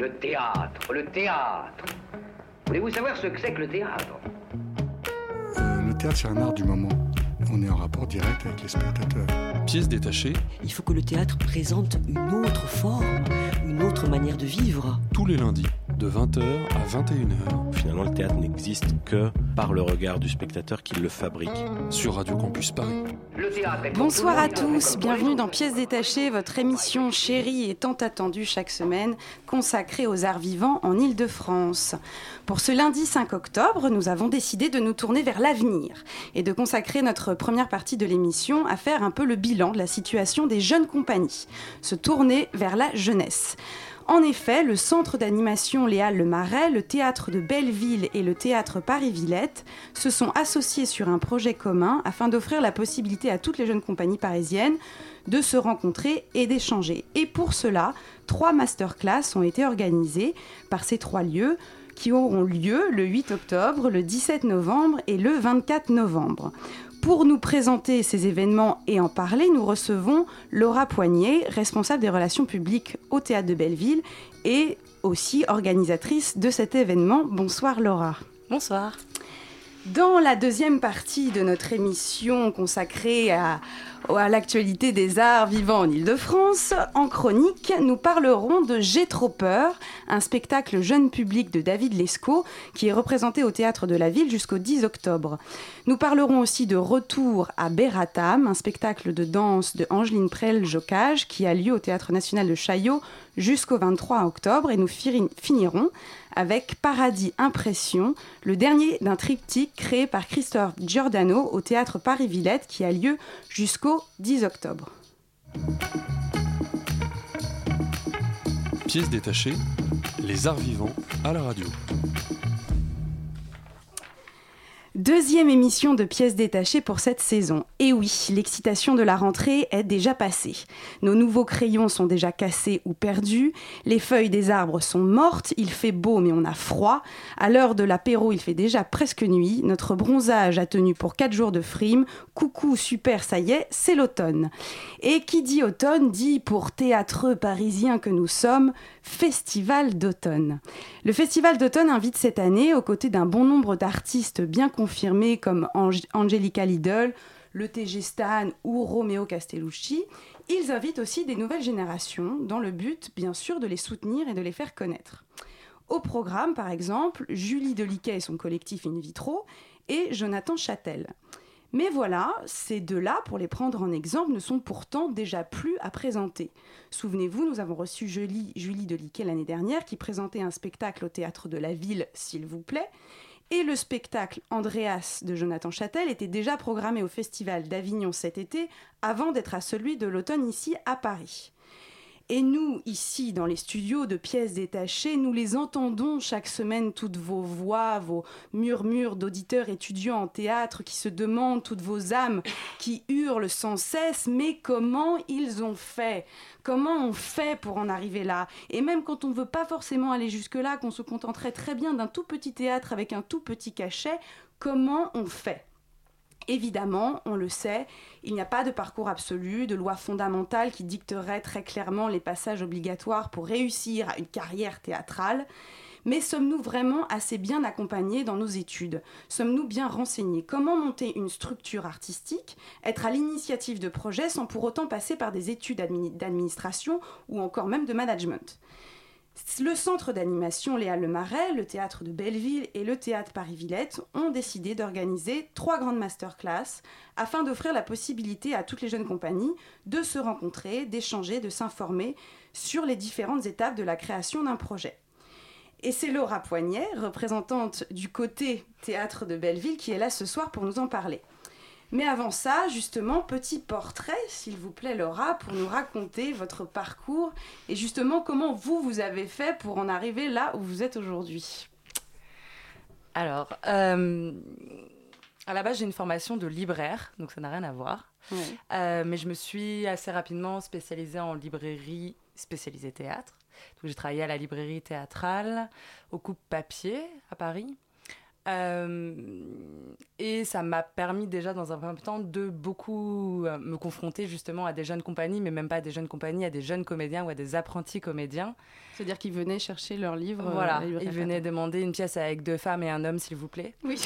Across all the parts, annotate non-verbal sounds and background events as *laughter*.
Le théâtre, le théâtre. Voulez-vous savoir ce que c'est que le théâtre? Euh, le théâtre, c'est un art du moment. On est en rapport direct avec les spectateurs. Pièce détachée, Il faut que le théâtre présente une autre forme, une autre manière de vivre. tous les lundis, de 20h à 21h, Finalement, le théâtre n'existe que par le regard du spectateur qui le fabrique. sur Radio Campus Paris. Bonsoir à tous, bienvenue dans. Pièces détachées, votre émission chérie et tant attendue chaque semaine, consacrée aux arts vivants en Ile-de-France. Pour ce lundi 5 octobre, nous avons décidé de nous tourner vers l'avenir et de consacrer notre première partie de l'émission à faire un peu le bilan de la situation des jeunes compagnies, se tourner vers la jeunesse. En effet, le centre d'animation Léal Le Marais, le théâtre de Belleville et le théâtre Paris-Villette se sont associés sur un projet commun afin d'offrir la possibilité à toutes les jeunes compagnies parisiennes de se rencontrer et d'échanger. Et pour cela, trois masterclass ont été organisées par ces trois lieux qui auront lieu le 8 octobre, le 17 novembre et le 24 novembre. Pour nous présenter ces événements et en parler, nous recevons Laura Poignet, responsable des relations publiques au Théâtre de Belleville et aussi organisatrice de cet événement. Bonsoir Laura. Bonsoir. Dans la deuxième partie de notre émission consacrée à, à l'actualité des arts vivants en Ile-de-France, en chronique, nous parlerons de J'ai trop peur, un spectacle jeune public de David Lescaut qui est représenté au théâtre de la ville jusqu'au 10 octobre. Nous parlerons aussi de Retour à Beratam, un spectacle de danse de Angeline Prel-Jocage qui a lieu au théâtre national de Chaillot jusqu'au 23 octobre et nous finirons avec Paradis Impression, le dernier d'un triptyque créé par Christophe Giordano au théâtre Paris-Villette qui a lieu jusqu'au 10 octobre. Pièce détachée, les arts vivants à la radio. Deuxième émission de pièces détachées pour cette saison. Et oui, l'excitation de la rentrée est déjà passée. Nos nouveaux crayons sont déjà cassés ou perdus, les feuilles des arbres sont mortes, il fait beau mais on a froid, à l'heure de l'apéro il fait déjà presque nuit, notre bronzage a tenu pour 4 jours de frime, coucou super ça y est, c'est l'automne. Et qui dit automne dit pour théâtreux parisiens que nous sommes, festival d'automne. Le festival d'automne invite cette année, aux côtés d'un bon nombre d'artistes bien confirmés comme Ang- Angelica Lidl, le TG Stan ou Romeo Castellucci, ils invitent aussi des nouvelles générations dans le but, bien sûr, de les soutenir et de les faire connaître. Au programme, par exemple, Julie Deliquet et son collectif In Vitro et Jonathan Châtel. Mais voilà, ces deux-là, pour les prendre en exemple, ne sont pourtant déjà plus à présenter. Souvenez-vous, nous avons reçu Julie, Julie Deliquet l'année dernière qui présentait un spectacle au théâtre de la ville, s'il vous plaît. Et le spectacle Andreas de Jonathan Châtel était déjà programmé au Festival d'Avignon cet été, avant d'être à celui de l'automne ici à Paris. Et nous, ici, dans les studios de pièces détachées, nous les entendons chaque semaine, toutes vos voix, vos murmures d'auditeurs étudiants en théâtre qui se demandent, toutes vos âmes qui hurlent sans cesse, mais comment ils ont fait? Comment on fait pour en arriver là? Et même quand on ne veut pas forcément aller jusque-là, qu'on se contenterait très bien d'un tout petit théâtre avec un tout petit cachet, comment on fait? Évidemment, on le sait, il n'y a pas de parcours absolu, de loi fondamentale qui dicterait très clairement les passages obligatoires pour réussir à une carrière théâtrale. Mais sommes-nous vraiment assez bien accompagnés dans nos études? Sommes-nous bien renseignés? Comment monter une structure artistique Être à l'initiative de projets sans pour autant passer par des études admini- d'administration ou encore même de management? Le centre d'animation Léa Le Marais, le théâtre de Belleville et le théâtre Paris-Villette ont décidé d'organiser trois grandes masterclass afin d'offrir la possibilité à toutes les jeunes compagnies de se rencontrer, d'échanger, de s'informer sur les différentes étapes de la création d'un projet. Et c'est Laura Poignet, représentante du côté théâtre de Belleville, qui est là ce soir pour nous en parler. Mais avant ça, justement, petit portrait, s'il vous plaît, Laura, pour nous raconter votre parcours et justement comment vous, vous avez fait pour en arriver là où vous êtes aujourd'hui. Alors, euh, à la base, j'ai une formation de libraire, donc ça n'a rien à voir. Euh, mais je me suis assez rapidement spécialisée en librairie spécialisée théâtre. Donc, j'ai travaillé à la librairie théâtrale, au Coupe Papier à Paris. Euh, et ça m'a permis déjà dans un premier temps de beaucoup euh, me confronter justement à des jeunes compagnies, mais même pas à des jeunes compagnies, à des jeunes comédiens ou à des apprentis comédiens. C'est-à-dire qu'ils venaient chercher leurs livres. euh, voilà, ils venaient demander une pièce avec deux femmes et un homme, s'il vous plaît. Oui.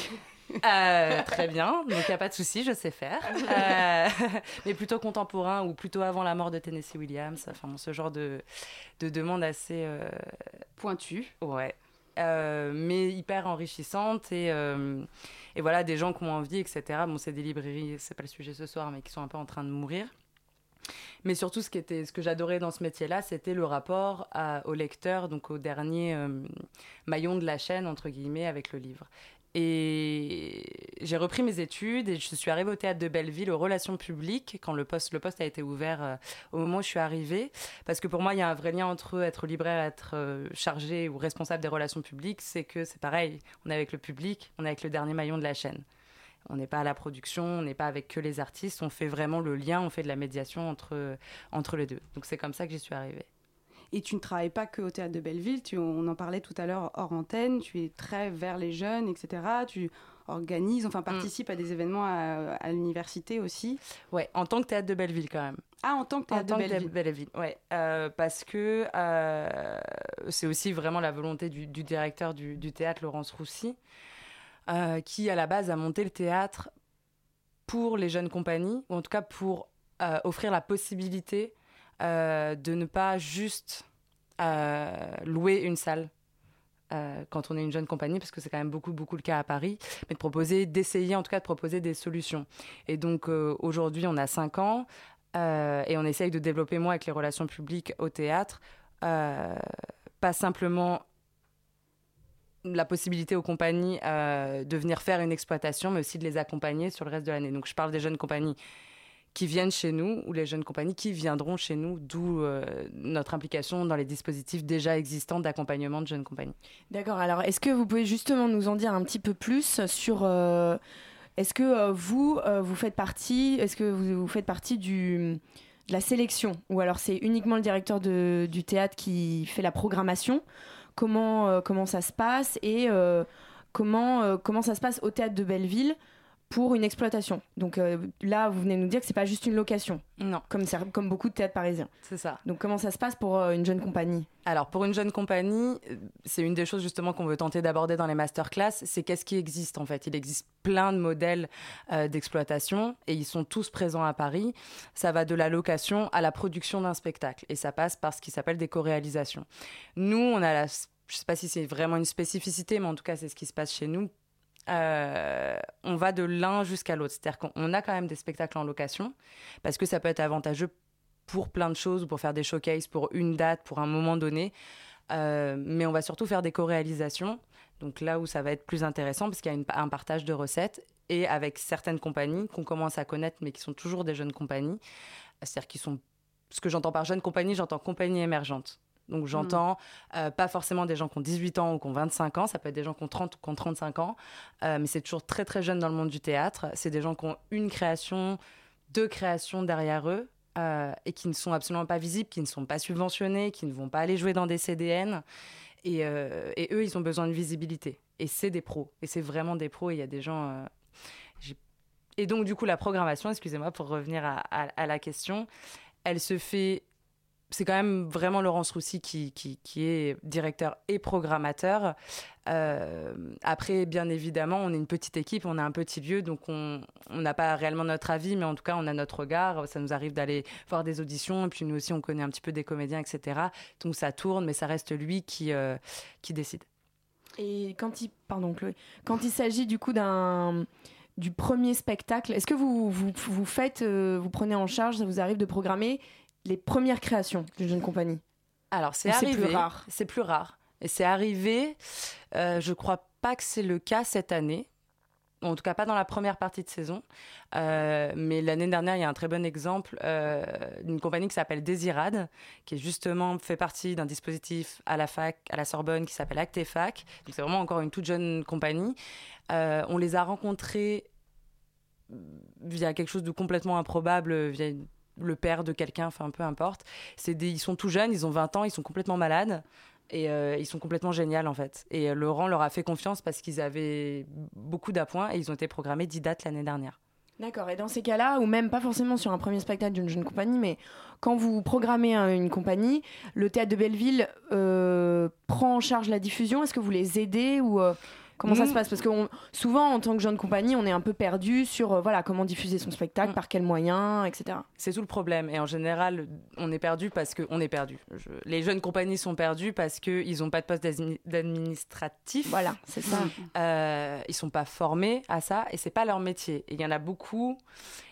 Euh, très bien, donc il n'y a pas de souci, je sais faire. Euh, *laughs* mais plutôt contemporain ou plutôt avant la mort de Tennessee Williams, enfin bon, ce genre de, de demande assez. euh, Pointu. Ouais. Euh, mais hyper enrichissante et, euh, et voilà des gens qui ont envie etc bon c'est des librairies c'est pas le sujet ce soir mais qui sont un peu en train de mourir. Mais surtout ce qui était ce que j'adorais dans ce métier là c'était le rapport au lecteur donc au dernier euh, maillon de la chaîne entre guillemets avec le livre et j'ai repris mes études et je suis arrivée au théâtre de Belleville aux relations publiques quand le poste, a été ouvert euh, au moment où je suis arrivée. Parce que pour moi, il y a un vrai lien entre être libraire être euh, chargé ou responsable des relations publiques. C'est que c'est pareil, on est avec le public, on est avec le dernier maillon de la chaîne. On n'est pas à la production, on n'est pas avec que les artistes, on fait vraiment le lien, on fait de la médiation entre, entre les deux. Donc c'est comme ça que j'y suis arrivée. Et tu ne travailles pas que au théâtre de Belleville, tu, on en parlait tout à l'heure hors antenne, tu es très vers les jeunes, etc. Tu organises, enfin participes à des événements à, à l'université aussi. Ouais, en tant que théâtre de Belleville quand même. Ah, en tant que En théâtre tant de que Belleville. Belleville, ouais. Euh, parce que euh, c'est aussi vraiment la volonté du, du directeur du, du théâtre, Laurence Roussy, euh, qui à la base a monté le théâtre pour les jeunes compagnies, ou en tout cas pour offrir la possibilité de ne pas juste euh, louer une salle. euh, quand on est une jeune compagnie, parce que c'est quand même beaucoup, beaucoup le cas à Paris, mais de proposer, d'essayer en tout cas de proposer des solutions. Et donc euh, aujourd'hui, on a 5 ans, euh, et on essaye de développer, moi, avec les relations publiques au théâtre, euh, pas simplement la possibilité aux compagnies euh, de venir faire une exploitation, mais aussi de les accompagner sur le reste de l'année. Donc je parle des jeunes compagnies qui viennent chez nous ou les jeunes compagnies qui viendront chez nous, d'où euh, notre implication dans les dispositifs déjà existants d'accompagnement de jeunes compagnies. D'accord, alors est-ce que vous pouvez justement nous en dire un petit peu plus sur... euh, est-ce que euh, vous, vous faites partie, est-ce que vous, vous faites partie du, de la sélection? Ou alors c'est uniquement le directeur du théâtre qui fait la programmation? Comment, comment ça se passe? Et comment, comment ça se passe au théâtre de Belleville? Pour une exploitation Donc euh, là, vous venez nous dire que c'est pas juste une location, Non, comme, ça- comme beaucoup de théâtres parisiens. c'est ça. Donc comment ça se passe pour euh, une jeune compagnie? Alors, pour une jeune compagnie, euh, c'est une des choses justement qu'on veut tenter d'aborder dans les masterclass, c'est qu'est-ce qui existe en fait? Il existe plein de modèles euh, d'exploitation et ils sont tous présents à Paris. Ça va de la location à la production d'un spectacle et ça passe par ce qui s'appelle des co-réalisations. Nous, on a la, je sais pas si c'est vraiment une spécificité, mais en tout cas, c'est ce qui se passe chez nous. Euh, on va de l'un jusqu'à l'autre. C'est-à-dire qu'on a quand même des spectacles en location parce que ça peut être avantageux pour plein de choses, pour faire des showcases, pour une date, pour un moment donné. Euh, mais on va surtout faire des co-réalisations. Donc là où ça va être plus intéressant, parce qu'il y a un partage de recettes et avec certaines compagnies qu'on commence à connaître, mais qui sont toujours des jeunes compagnies. C'est-à-dire qui sont. Ce que j'entends par jeune compagnie, j'entends compagnie émergente. Donc j'entends euh, pas forcément des gens qui ont 18 ans ou qui ont 25 ans, ça peut être des gens qui ont 30 ou qui ont 35 ans, euh, mais c'est toujours très très jeune dans le monde du théâtre. C'est des gens qui ont une création, deux créations derrière eux, euh, et qui ne sont absolument pas visibles, qui ne sont pas subventionnés, qui ne vont pas aller jouer dans des CDN. Et, et eux, ils ont besoin de visibilité. Et c'est des pros. Et c'est vraiment des pros. Il y a des gens. et donc, du coup, la programmation, excusez-moi pour revenir à, à- à la question, elle se fait. C'est quand même vraiment Laurence Roussy qui, qui, qui est directeur et programmateur. Euh, après, bien évidemment, on est une petite équipe, on a un petit lieu, donc on n'a pas réellement notre avis, mais en tout cas, on a notre regard. Ça nous arrive d'aller voir des auditions, et puis nous aussi, on connaît un petit peu des comédiens, etc. Donc ça tourne, mais ça reste lui qui, euh, qui décide. Et quand il, pardon quand il s'agit du coup d'un du premier spectacle, est-ce que vous, vous, vous faites, euh, vous prenez en charge, ça vous arrive de programmer les premières créations d'une jeune compagnie Alors, c'est Ou c'est arrivé. plus rare C'est plus rare. Et c'est arrivé, euh, je crois pas que c'est le cas cette année. En tout cas, pas dans la première partie de saison. Euh, mais l'année dernière, il y a un très bon exemple euh, d'une compagnie qui s'appelle Désirade, qui est justement fait partie d'un dispositif à la fac, à la Sorbonne, qui s'appelle Actefac. Donc, c'est vraiment encore une toute jeune compagnie. Euh, on les a rencontrés via quelque chose de complètement improbable, via une- le père de quelqu'un, enfin peu importe. C'est ils sont tout jeunes, ils ont 20 ans, ils sont complètement malades. Et euh, ils sont complètement géniaux en fait. Et euh, Laurent leur a fait confiance parce qu'ils avaient beaucoup d'appoints et ils ont été programmés 10 dates l'année dernière. D'accord, et dans ces cas-là, ou même pas forcément sur un premier spectacle d'une jeune compagnie, mais quand vous programmez un- une compagnie, le théâtre de Belleville euh, prend en charge la diffusion. Est-ce que vous les aidez ou comment ça Nous- se passe? Parce que on- souvent, en tant que jeune compagnie, on est un peu perdu sur euh, voilà comment diffuser son spectacle, Mm. par quels moyens, etc. C'est tout le problème. Et en général, on est perdu parce qu'on est perdu. Je- Les jeunes compagnies sont perdues parce qu'ils n'ont pas de poste d'admi- d'administratif. Voilà, c'est ça. Euh, ils sont pas formés à ça et c'est pas leur métier. Il y en a beaucoup.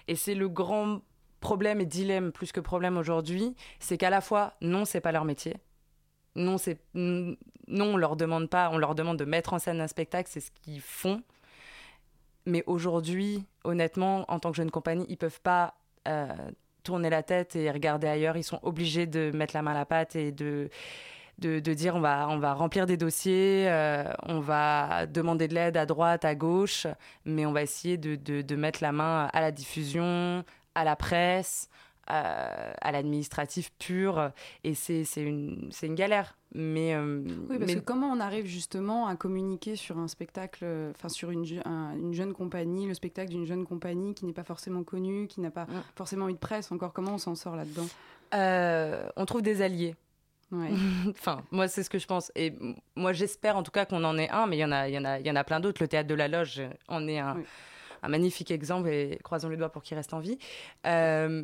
Et c'est le grand problème et dilemme plus que problème aujourd'hui, c'est qu'à la fois non, c'est pas leur métier. Non, c'est non, on leur demande pas, on leur demande de mettre en scène un spectacle, c'est ce qu'ils font. Mais aujourd'hui, honnêtement, en tant que jeune compagnie, ils peuvent pas euh, tourner la tête et regarder ailleurs. Ils sont obligés de mettre la main à la pâte et de de, de dire on va, on va remplir des dossiers, euh, on va demander de l'aide à droite, à gauche, mais on va essayer de, de, de mettre la main à la diffusion, à la presse, euh, à l'administratif pur. Et c'est une, une galère. Mais, euh, Oui, parce mais que comment on arrive justement à communiquer sur un spectacle, euh, enfin sur une, un- une jeune compagnie, le spectacle d'une jeune compagnie qui n'est pas forcément connue, qui n'a pas forcément eu de presse encore, comment on s'en sort là-dedans? Euh, on trouve des alliés. Ouais. *laughs* enfin, moi, c'est ce que je pense. Et moi, j'espère en tout cas qu'on en ait un, mais il y en a, il y en a, il y en a plein d'autres. Le théâtre de la Loge en est un, Oui. Un magnifique exemple et croisons les doigts pour qu'il reste en vie. Euh,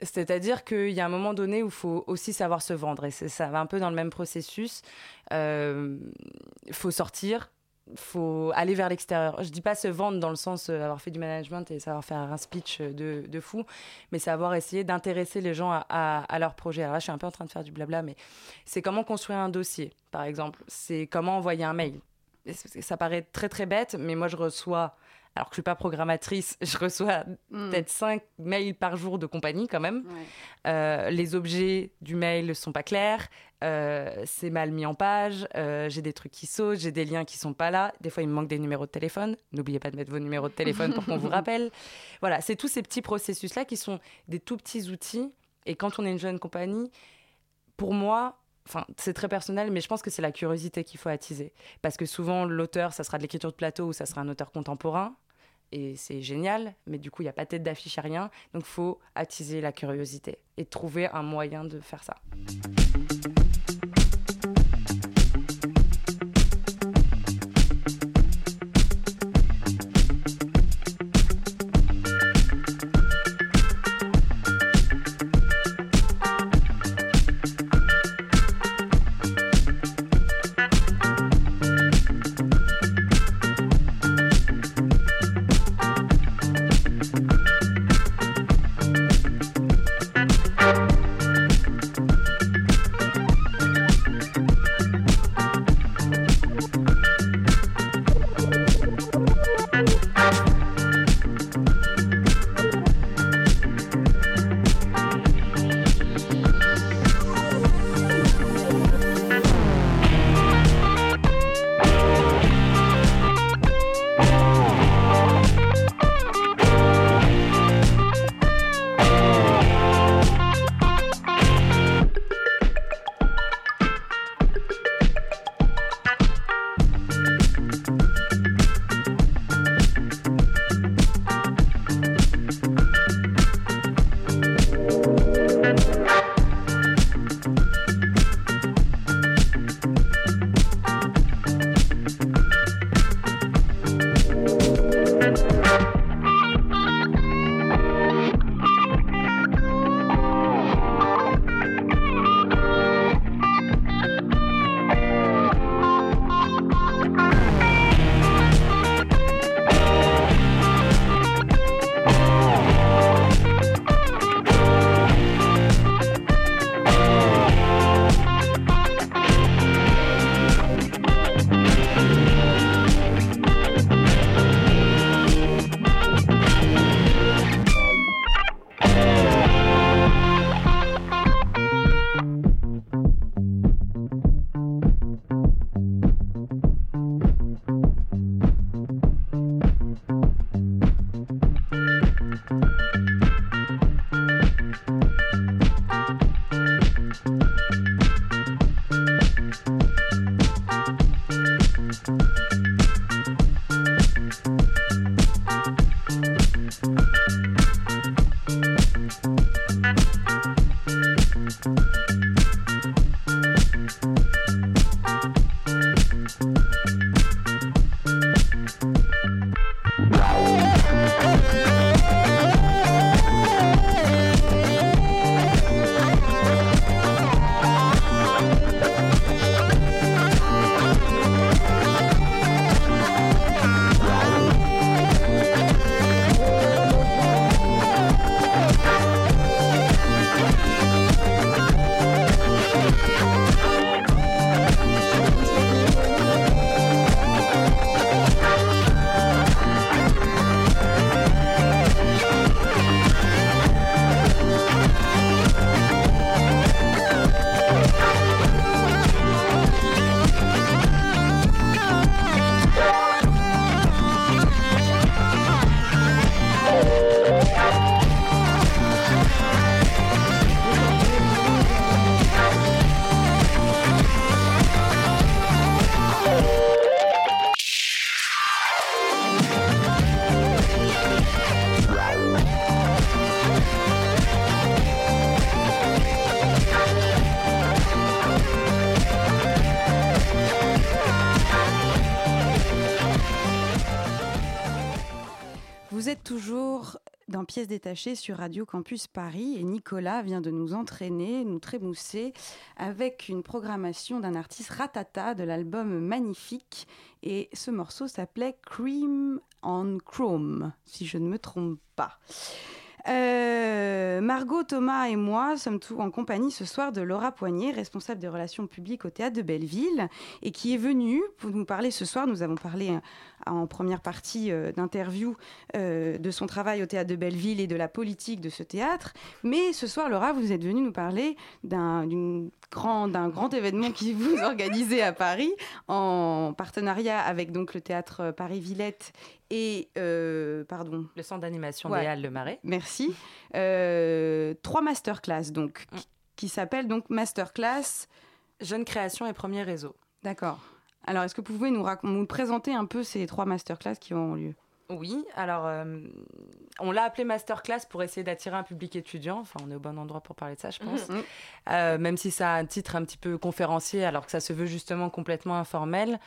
c'est-à-dire qu'il y a un moment donné où il faut aussi savoir se vendre. Et ça va un peu dans le même processus. Il faut sortir, faut aller vers l'extérieur. Je dis pas se vendre dans le sens euh, avoir fait du management et savoir faire un speech euh, de, fou, mais savoir essayer d'intéresser les gens à, à- leur projet. Alors là, je suis un peu en train de faire du blabla, mais c'est comment construire un dossier, par exemple. C'est comment envoyer un mail. Ça paraît très très bête, mais moi je reçois, alors que je suis pas programmatrice, *laughs* je reçois Mm. peut-être 5 mails par jour de compagnie quand même. Ouais. Euh, les objets du mail ne sont pas clairs, euh, c'est mal mis en page, euh, j'ai des trucs qui sautent, j'ai des liens qui sont pas là. Des fois, il me manque des numéros de téléphone. N'oubliez pas de mettre vos numéros de téléphone pour qu'on vous *laughs* rappelle. Voilà, c'est tous ces petits processus-là qui sont des tout petits outils. Et quand on est une jeune compagnie, pour moi, Enfin, c'est très personnel, mais je pense que c'est la curiosité qu'il faut attiser. Parce que souvent, l'auteur, ça sera de l'écriture de plateau ou ça sera un auteur contemporain. Et c'est génial, mais du coup, il n'y a pas tête d'affiche, à rien. Donc, faut attiser la curiosité et trouver un moyen de faire ça. Détachées sur Radio Campus Paris et Nicolas vient de nous entraîner, nous trémousser avec une programmation d'un artiste Ratata de l'album Magnifique et ce morceau s'appelait Cream on Chrome, si je ne me trompe pas. Euh, Margot, Thomas et moi sommes tous en compagnie ce soir de Laura Poignet, responsable des relations publiques au théâtre de Belleville, et qui est venue pour nous parler ce soir. Nous avons parlé euh, en première partie euh, d'interview de son travail au théâtre de Belleville et de la politique de ce théâtre. Mais ce soir, Laura, vous êtes venue nous parler d'un grand, événement qui *laughs* vous organisez à Paris en partenariat avec donc le théâtre Paris-Villette et pardon le centre d'animation des Halles de Marais. Merci. Euh, trois masterclass donc mm. qui s'appellent donc masterclass jeune création et premier réseau. D'accord. Alors est-ce que vous pouvez nous, nous présenter un peu ces trois masterclass qui ont lieu? Oui, alors euh, on l'a appelé masterclass pour essayer d'attirer un public étudiant. Enfin, on est au bon endroit pour parler de ça, je pense. Euh, même si ça a un titre un petit peu conférencier, alors que ça se veut justement complètement informel.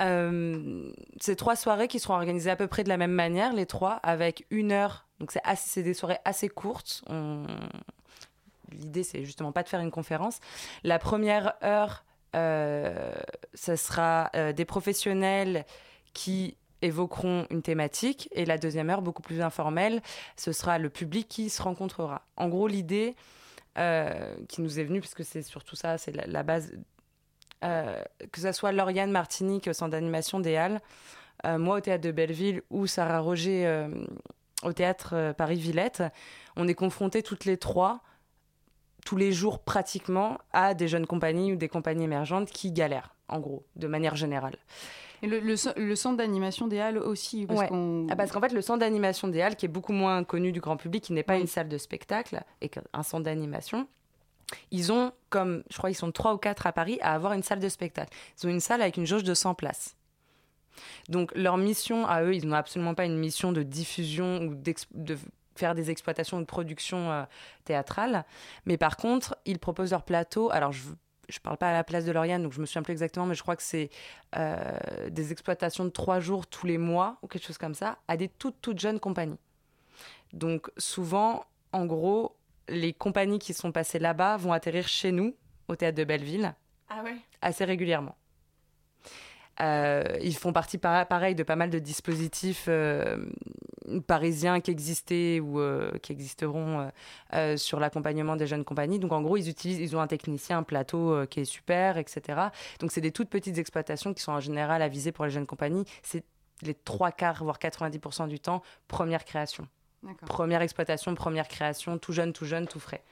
Euh, ces trois soirées qui seront organisées à peu près de la même manière, les trois, avec une heure. Donc c'est, des soirées assez courtes. L'idée, c'est justement pas de faire une conférence. La première heure, euh, ce sera euh, des professionnels qui évoqueront une thématique et la deuxième heure, beaucoup plus informelle, ce sera le public qui se rencontrera. En gros, l'idée qui nous est venue, puisque c'est surtout ça, c'est la base euh, que ce soit Lauriane Martinique au centre d'animation des Halles, euh, moi au théâtre de Belleville ou Sarah Roger euh, au théâtre Paris-Villette, on est confrontés toutes les trois, tous les jours pratiquement, à des jeunes compagnies ou des compagnies émergentes qui galèrent, en gros, de manière générale. Et le, centre d'animation des Halles aussi parce ah, parce qu'en fait, le centre d'animation des Halles, qui est beaucoup moins connu du grand public, qui n'est pas une salle de spectacle, et un centre d'animation, ils ont, comme je crois, ils sont trois ou quatre à Paris, à avoir une salle de spectacle. Ils ont une salle avec une jauge de 100 places. Donc leur mission à eux, ils n'ont absolument pas une mission de diffusion ou de faire des exploitations ou de production euh, théâtrale. Mais par contre, ils proposent leur plateau. Alors je ne parle pas à la place de Lauriane, donc je me souviens plus exactement, mais je crois que c'est euh, des exploitations de trois jours tous les mois ou quelque chose comme ça, à des toutes toutes jeunes compagnies. Donc souvent, en gros, les compagnies qui sont passées là-bas vont atterrir chez nous, au théâtre de Belleville, ah assez régulièrement. Euh, ils font partie pareil de pas mal de dispositifs euh, parisiens qui existaient ou euh, qui existeront sur l'accompagnement des jeunes compagnies. Donc en gros, ils utilisent, ils ont un technicien, un plateau qui est super, etc. Donc c'est des toutes petites exploitations qui sont en général avisées pour les jeunes compagnies. C'est les trois quarts, voire 90% du temps, première création. Première exploitation, première création, tout jeune, tout jeune, tout frais.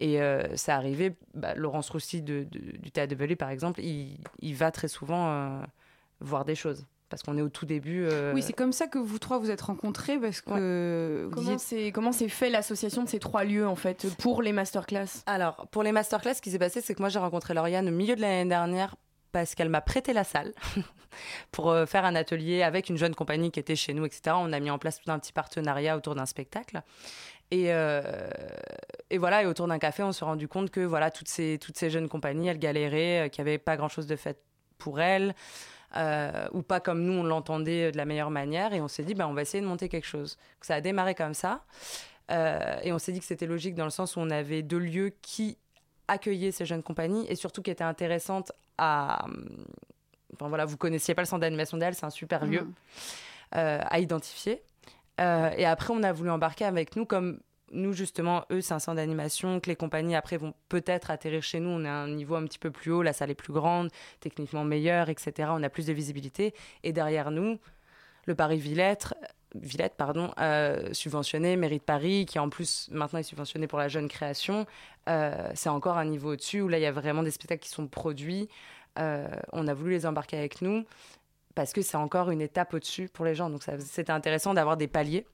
Et euh, ça arrivait, bah, Laurence Roussy du Théâtre de Belleville, par exemple, il, va très souvent euh, voir des choses. Parce qu'on est au tout début. Euh, oui, c'est comme ça que vous trois vous êtes rencontrés parce que comment c'est comment c'est fait l'association de ces trois lieux en fait pour les masterclass? Alors pour les masterclass, ce qui s'est passé, c'est que moi j'ai rencontré Lauriane au milieu de l'année dernière parce qu'elle m'a prêté la salle *laughs* pour euh, faire un atelier avec une jeune compagnie qui était chez nous, etc. On a mis en place tout un petit partenariat autour d'un spectacle. Et, euh, et, voilà, et autour d'un café, on s'est rendu compte que voilà, toutes ces, toutes ces jeunes compagnies, elles galéraient, euh, qu'il n'y avait pas grand-chose de fait pour elles, ou pas comme nous, on l'entendait de la meilleure manière. Et on s'est dit, ben, on va essayer de monter quelque chose. ça a démarré comme ça. et on s'est dit que c'était logique dans le sens où on avait deux lieux qui accueillaient ces jeunes compagnies et surtout qui étaient intéressantes à. Enfin voilà, vous connaissiez pas le centre d'animation d'elle, c'est un super lieu mm. euh, à identifier. Euh, et après, on a voulu embarquer avec nous comme nous justement, eux, c'est un centre d'animation que les compagnies après vont peut-être atterrir chez nous. On est à un niveau un petit peu plus haut, la salle est plus grande, techniquement meilleure, etc. On a plus de visibilité. Et derrière nous, le Paris Villette, Villette, pardon, euh, subventionné, Mérite Paris, qui en plus maintenant est subventionné pour la jeune création, euh, c'est encore un niveau au-dessus où là il y a vraiment des spectacles qui sont produits. Euh, on a voulu les embarquer avec nous parce que c'est encore une étape au-dessus pour les gens. Donc c'était intéressant d'avoir des paliers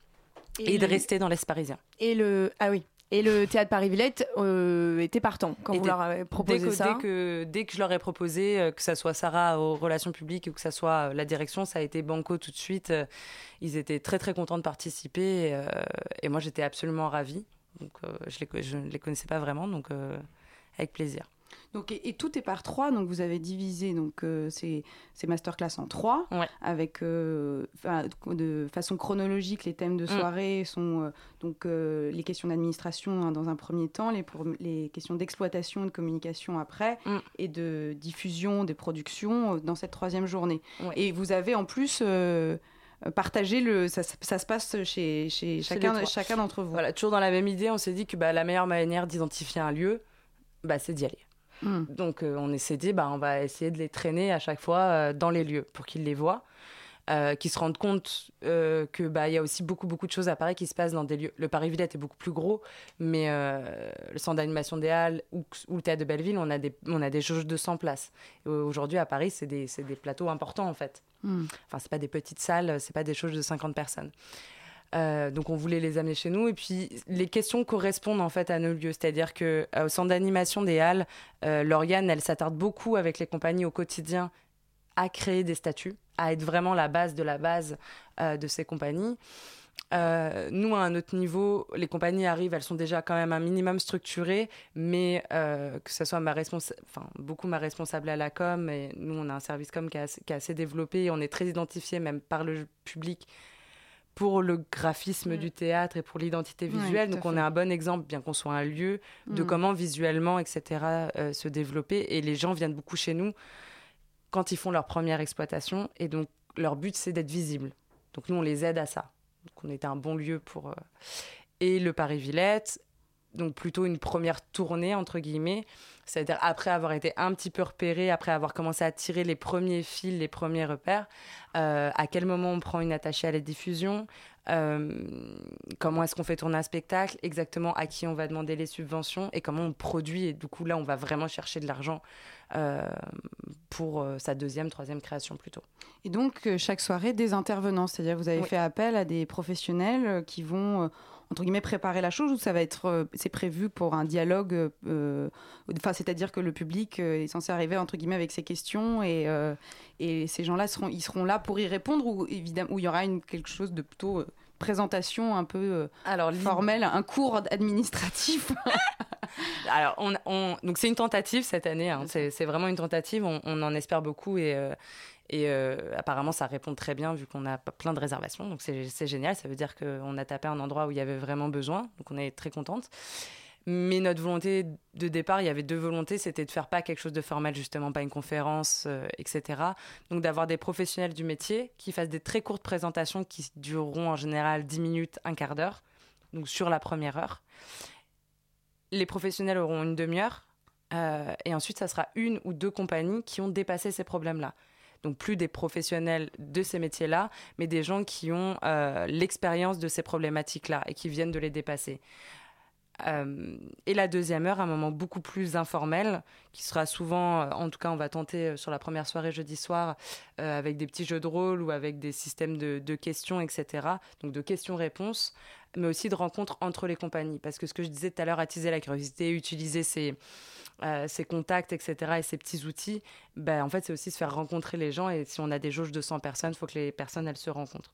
et, de rester dans l'Est parisien. Et le ah oui, et le théâtre Paris-Villette euh, était partant quand vous leur avez proposé dès que, ça dès que, dès que je leur ai proposé, que ça soit Sarah aux relations publiques ou que ça soit la direction, ça a été banco tout de suite. Ils étaient très très contents de participer et, moi j'étais absolument ravie. Donc je, les, je ne les connaissais pas vraiment, donc avec plaisir. Donc, et, et tout est par trois, donc vous avez divisé donc, euh, ces, ces masterclass en trois, Ouais. avec euh, fa- de façon chronologique, les thèmes de Mm. soirée sont euh, donc euh, les questions d'administration hein, dans un premier temps, les, pour, les questions d'exploitation et de communication après, Mm. et de diffusion des productions euh, dans cette troisième journée. Ouais. Et vous avez en plus euh, partagé le... Ça, ça se passe chez, chez chacun, chacun d'entre vous. Voilà, toujours dans la même idée, on s'est dit que bah, la meilleure manière d'identifier un lieu, bah, c'est d'y aller. Mm. Donc euh, on s'est dit, bah, on va essayer de les traîner à chaque fois euh, dans les lieux pour qu'ils les voient, euh, qu'ils se rendent compte euh, que bah, il y a aussi beaucoup beaucoup de choses à Paris qui se passent dans des lieux. Le Paris Villette est beaucoup plus gros, mais euh, le centre d'animation des Halles ou, ou le théâtre de Belleville, on a des on a des jauges de 100 places. Aujourd'hui à Paris, c'est des, c'est des plateaux importants en fait. Mm. Enfin, c'est pas des petites salles, c'est pas des choses de 50 personnes. Euh, donc on voulait les amener chez nous et puis les questions correspondent en fait à nos lieux, c'est-à-dire que au centre d'animation des Halles, Lauriane, elle s'attarde beaucoup avec les compagnies au quotidien à créer des statuts, à être vraiment la base de la base euh, de ces compagnies. Euh, nous, à un autre niveau, les compagnies arrivent, elles sont déjà quand même un minimum structurées, mais euh, que ce soit ma enfin, beaucoup ma responsable à la com, et nous, on a un service com qui est assez, qui est assez développé, et on est très identifié même par le public pour le graphisme Mm. du théâtre et pour l'identité visuelle. Donc, on fait. est un bon exemple, bien qu'on soit un lieu, de Mm. comment visuellement, etc., euh, se développer. Et les gens viennent beaucoup chez nous quand ils font leur première exploitation. Et donc, leur but, c'est d'être visible. Donc, nous, on les aide à ça. Donc, on était un bon lieu pour. euh, Et le Paris-Villette, donc plutôt une première tournée, entre guillemets. C'est-à-dire après avoir été un petit peu repéré, après avoir commencé à tirer les premiers fils, les premiers repères, euh, à quel moment on prend une attachée à la diffusion, comment est-ce qu'on fait tourner un spectacle, exactement à qui on va demander les subventions et comment on produit. Et du coup, là, on va vraiment chercher de l'argent euh, pour euh, sa deuxième, troisième création plutôt. Et donc, euh, chaque soirée, des intervenants. C'est-à-dire, vous avez Oui. fait appel à des professionnels euh, qui vont, euh, entre guillemets, préparer la chose ou ça va être, euh, c'est prévu pour un dialogue. euh, euh, Enfin, c'est-à-dire que le public est censé arriver, entre guillemets, avec ses questions et, et ces gens-là seront, ils seront là pour y répondre ou évidemment, où il y aura une, quelque chose de plutôt présentation un peu Alors, formelle, un cours administratif. *laughs* Alors, on, on- donc c'est une tentative cette année. hein. C'est c'est vraiment une tentative. On, on en espère beaucoup et, euh, et euh, apparemment ça répond très bien vu qu'on a plein de réservations. Donc c'est génial. Ça veut dire qu'on a tapé un endroit où il y avait vraiment besoin. Donc on est très contente. Mais notre volonté de départ, il y avait deux volontés, c'était de faire pas quelque chose de formel, justement, pas une conférence, euh, etc. Donc d'avoir des professionnels du métier qui fassent des très courtes présentations qui dureront en général 10 minutes, un quart d'heure, donc sur la première heure les professionnels auront une demi-heure euh, et ensuite ça sera une ou deux compagnies qui ont dépassé ces problèmes-là. Donc plus des professionnels de ces métiers-là, mais des gens qui ont euh, l'expérience de ces problématiques-là et qui viennent de les dépasser. Euh, et la deuxième heure, un moment beaucoup plus informel, qui sera souvent, euh, en tout cas on va tenter sur la première soirée jeudi soir, avec des petits jeux de rôle ou avec des systèmes de questions, etc. Donc de questions-réponses, mais aussi de rencontres entre les compagnies. Parce que ce que je disais tout à l'heure, attiser la curiosité, utiliser ses, euh, ses contacts, etc., et ces petits outils, ben, en fait c'est aussi se faire rencontrer les gens. Et si on a des jauges de 100 personnes, il faut que les personnes, elles se rencontrent.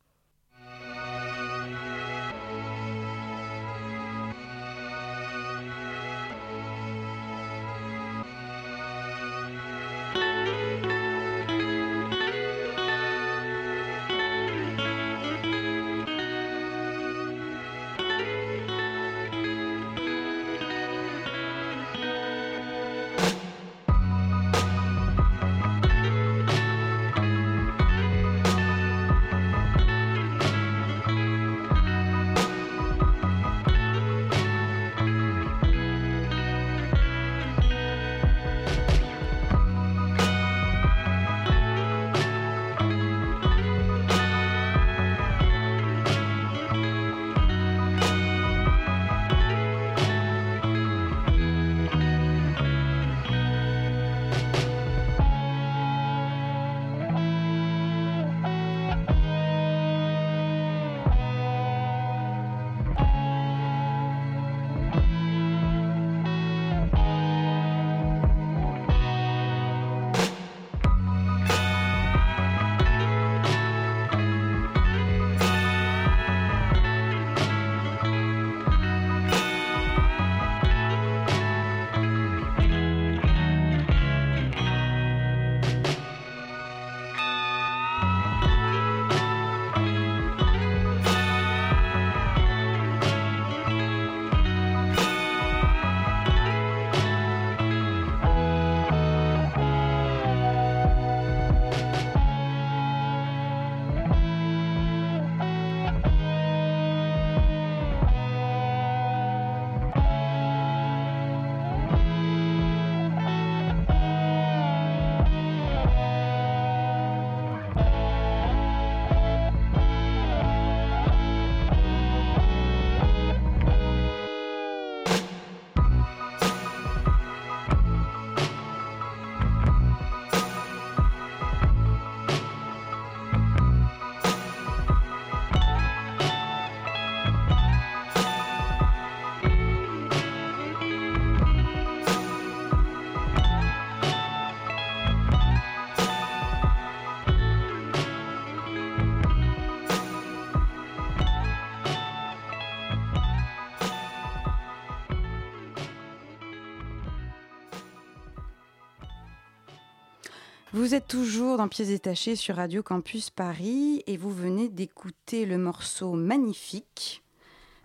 Vous êtes toujours dans Pièces détachées sur Radio Campus Paris et vous venez d'écouter le morceau magnifique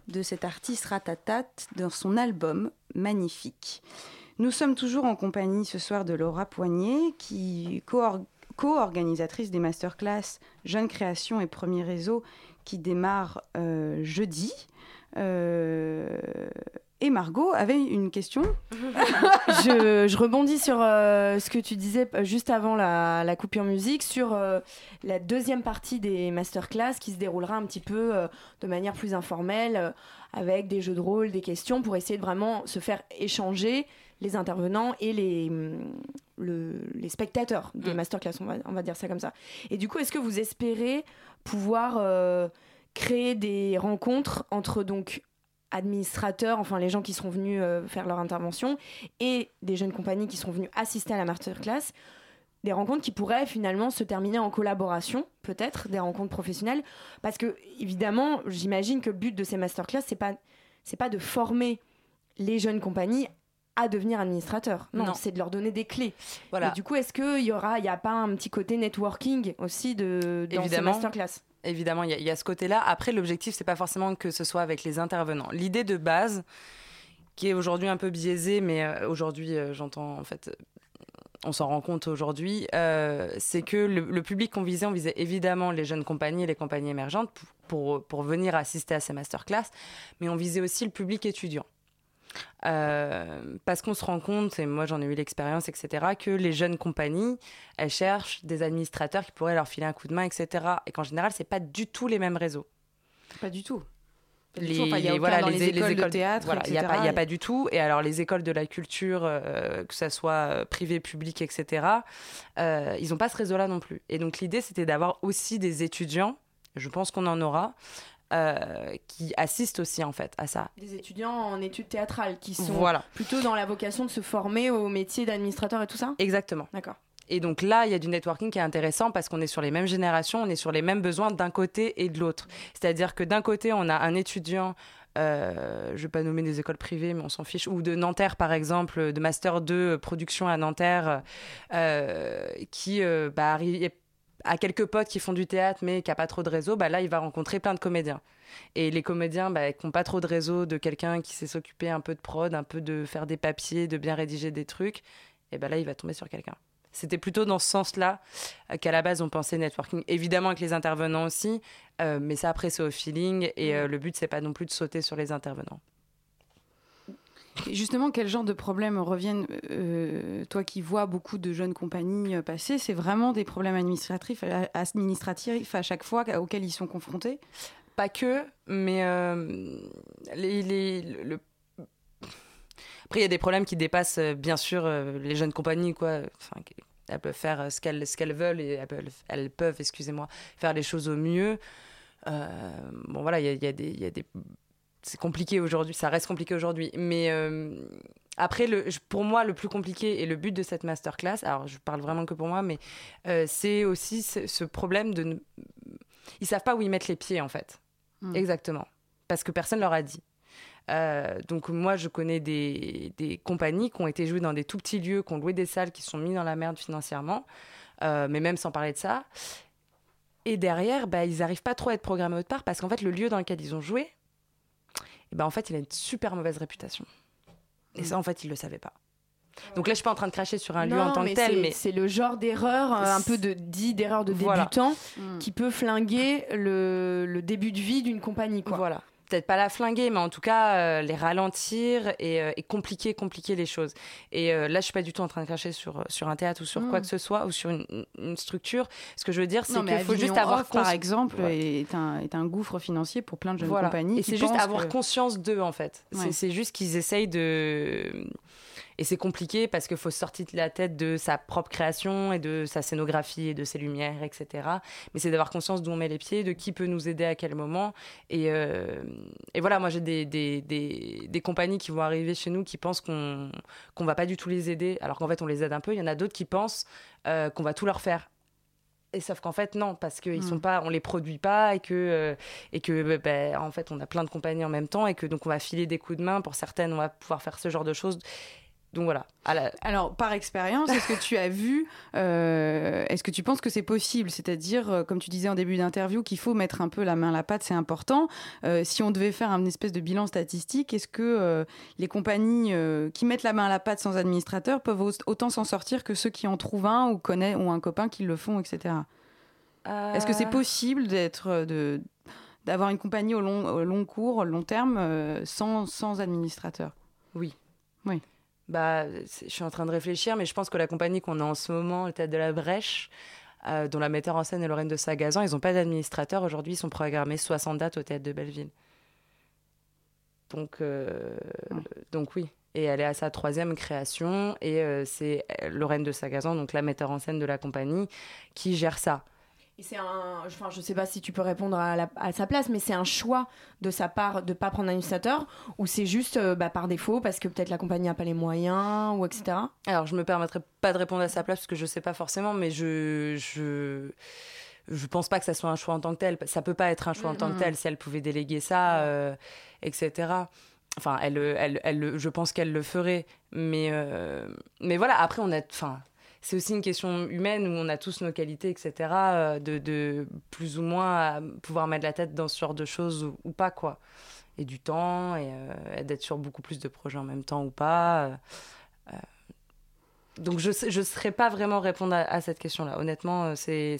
de cet artiste Ratatat dans son album Magnifique. Nous sommes toujours en compagnie ce soir de Laura Poignet qui co-organisatrice des masterclass Jeunes Création et Premier Réseau qui démarre euh, jeudi. Euh, et Margot avait une question. *laughs* je, je, rebondis sur euh, ce que tu disais euh, juste avant la, la coupure musique, sur euh, la deuxième partie des masterclass qui se déroulera un petit peu de manière plus informelle, avec des jeux de rôle, des questions, pour essayer de vraiment se faire échanger les intervenants et les, mm, le, les spectateurs des mm. masterclass, on va, on va, dire ça comme ça. Et du coup, est-ce que vous espérez pouvoir créer des rencontres entre donc administrateurs, enfin les gens qui seront venus euh, faire leur intervention, et des jeunes compagnies qui seront venus assister à la masterclass, des rencontres qui pourraient finalement se terminer en collaboration, peut-être, des rencontres professionnelles, parce que évidemment, j'imagine que le but de ces masterclass, c'est pas c'est pas de former les jeunes compagnies à devenir administrateurs. Non, c'est de leur donner des clés. Voilà. Et du coup, est-ce qu'il y aura, il y a pas un petit côté networking aussi de dans ces masterclass? Évidemment, il y, a ce côté-là. Après, l'objectif, c'est pas forcément que ce soit avec les intervenants. L'idée de base, qui est aujourd'hui un peu biaisée, mais euh, aujourd'hui, euh, j'entends en fait on s'en rend compte aujourd'hui, euh, c'est que le, public qu'on visait, on visait évidemment les jeunes compagnies et les compagnies émergentes pour, pour, venir assister à ces masterclass, mais on visait aussi le public étudiant. Euh, parce qu'on se rend compte, et moi j'en ai eu l'expérience, etc., que les jeunes compagnies, elles cherchent des administrateurs qui pourraient leur filer un coup de main, etc. Et qu'en général, c'est pas du tout les mêmes réseaux. Pas du tout. Les, voilà, les, écoles, de théâtre, il n'y a, a, pas du tout. Et alors, les écoles de la culture, euh, que ce soit euh, privé, public, etc., ils n'ont pas ce réseau-là non plus. Et donc, l'idée, c'était d'avoir aussi des étudiants, je pense qu'on en aura, euh, qui assistent aussi en fait à ça. Des étudiants en études théâtrales qui sont voilà. plutôt dans la vocation de se former au métier d'administrateur et tout ça? Exactement. D'accord. Et donc là, il y a du networking qui est intéressant parce qu'on est sur les mêmes générations, on est sur les mêmes besoins d'un côté et de l'autre. C'est-à-dire que d'un côté, on a un étudiant euh, je ne vais pas nommer des écoles privées, mais on s'en fiche, ou de Nanterre par exemple, de Master 2 production à Nanterre, euh, qui bah, arrive, à quelques potes qui font du théâtre mais qui a pas trop de réseau, bah là il va rencontrer plein de comédiens. Et les comédiens bah, qui n'ont pas trop de réseau, de quelqu'un qui sait s'occuper un peu de prod, un peu de faire des papiers, de bien rédiger des trucs, et bah là il va tomber sur quelqu'un. C'était plutôt dans ce sens-là euh, qu'à la base on pensait networking. Évidemment avec les intervenants aussi, euh, mais ça après c'est au feeling et euh, le but c'est pas non plus de sauter sur les intervenants. Justement, quel genre de problèmes reviennent, euh, toi qui vois beaucoup de jeunes compagnies euh, passer, c'est vraiment des problèmes administratifs, euh, administratifs à chaque fois auxquels ils sont confrontés? Pas que, mais les, le... après il y a des problèmes qui dépassent bien sûr les jeunes compagnies, quoi. elles peuvent faire ce qu'elles veulent et elles peuvent, excusez-moi, faire les choses au mieux. bon voilà, il y a, y a des c'est compliqué aujourd'hui, ça reste compliqué aujourd'hui. Mais euh, après, le, pour moi, le plus compliqué et le but de cette masterclass, alors je parle vraiment que pour moi, mais euh, c'est aussi ce, problème de. Ne... Ils savent pas où ils mettent les pieds, en fait. Hmm. Exactement. Parce que personne leur a dit. Euh, donc moi, je connais des, des, compagnies qui ont été jouées dans des tout petits lieux, qui ont loué des salles, qui sont mis dans la merde financièrement, mais même sans parler de ça. Et derrière, bah, ils n'arrivent pas trop à être programmés autre part parce qu'en fait, le lieu dans lequel ils ont joué, et ben en fait, il a une super mauvaise réputation. Et ça, en fait, il le savait pas. Donc là, je suis pas en train de cracher sur un lieu en tant que tel, mais c'est le genre d'erreur, euh, un peu de dit d'erreur de débutant, mm. qui peut flinguer le, le, début de vie d'une compagnie. Quoi. Voilà peut-être pas la flinguer, mais en tout cas euh, les ralentir et, euh, et, compliquer, compliquer les choses. Et euh, là, je suis pas du tout en train de cracher sur sur un théâtre ou sur quoi hmm. que ce soit ou sur une, une structure. Ce que je veux dire, c'est qu'il faut juste avoir par exemple est un est un gouffre financier pour plein de jeunes compagnies. Et c'est juste avoir conscience d'eux en fait. C'est juste qu'ils essayent de et c'est compliqué parce qu'il faut sortir de la tête de sa propre création et de sa scénographie et de ses lumières, etc. Mais c'est d'avoir conscience d'où on met les pieds, de qui peut nous aider à quel moment. Et, euh, et voilà, moi j'ai des, des, des, des, compagnies qui vont arriver chez nous qui pensent qu'on qu'on va pas du tout les aider, alors qu'en fait on les aide un peu. Il y en a d'autres qui pensent euh, qu'on va tout leur faire. Et sauf qu'en fait non parce sont pas on les produit pas et que euh, et que bah, en fait on a plein de compagnies en même temps et que donc on va filer des coups de main pour certaines on va pouvoir faire ce genre de choses donc voilà. Alors, par expérience, est-ce que tu as vu, euh, est-ce que tu penses que c'est possible? C'est-à-dire, euh, comme tu disais en début d'interview, qu'il faut mettre un peu la main à la pâte, c'est important. Euh, si on devait faire un espèce de bilan statistique, est-ce que les compagnies qui mettent la main à la pâte sans administrateur peuvent autant s'en sortir que ceux qui en trouvent un ou connaissent ou un copain qui le font, etc. Est-ce que c'est possible d'être de d'avoir une compagnie au long, au long cours, au long terme, sans, sans administrateur? Oui. Oui bah, je suis en train de réfléchir, mais je pense que la compagnie qu'on a en ce moment, le Théâtre de la Brèche, euh, dont la metteur en scène est Lorraine de Sagazan, ils n'ont pas d'administrateur. Aujourd'hui, ils sont programmés 60 dates au Théâtre de Belleville. Donc, euh, donc oui. Et elle est à sa troisième création. Et euh, c'est Lorraine de Sagazan, donc la metteur en scène de la compagnie, qui gère ça c'est un, enfin, je sais pas si tu peux répondre à, sa place, mais c'est un choix de sa part de pas prendre un administrateur ou c'est juste euh, bah, par défaut parce que peut-être la compagnie n'a pas les moyens ou etc. Alors je me permettrai pas de répondre à sa place parce que je sais pas forcément, mais je je je pense pas que ça soit un choix en tant que tel. Ça peut pas être un choix en tant que tel si elle pouvait déléguer ça, euh, etc. Enfin, elle, elle, elle, je pense qu'elle le ferait, mais euh, mais voilà. Après, on a, enfin c'est aussi une question humaine où on a tous nos qualités, etc., euh, de, de, plus ou moins pouvoir mettre la tête dans ce genre de choses ou, pas, quoi. Et du temps, et, euh, d'être sur beaucoup plus de projets en même temps ou pas. Euh, donc je ne saurais pas vraiment répondre à, cette question-là. Honnêtement, c'est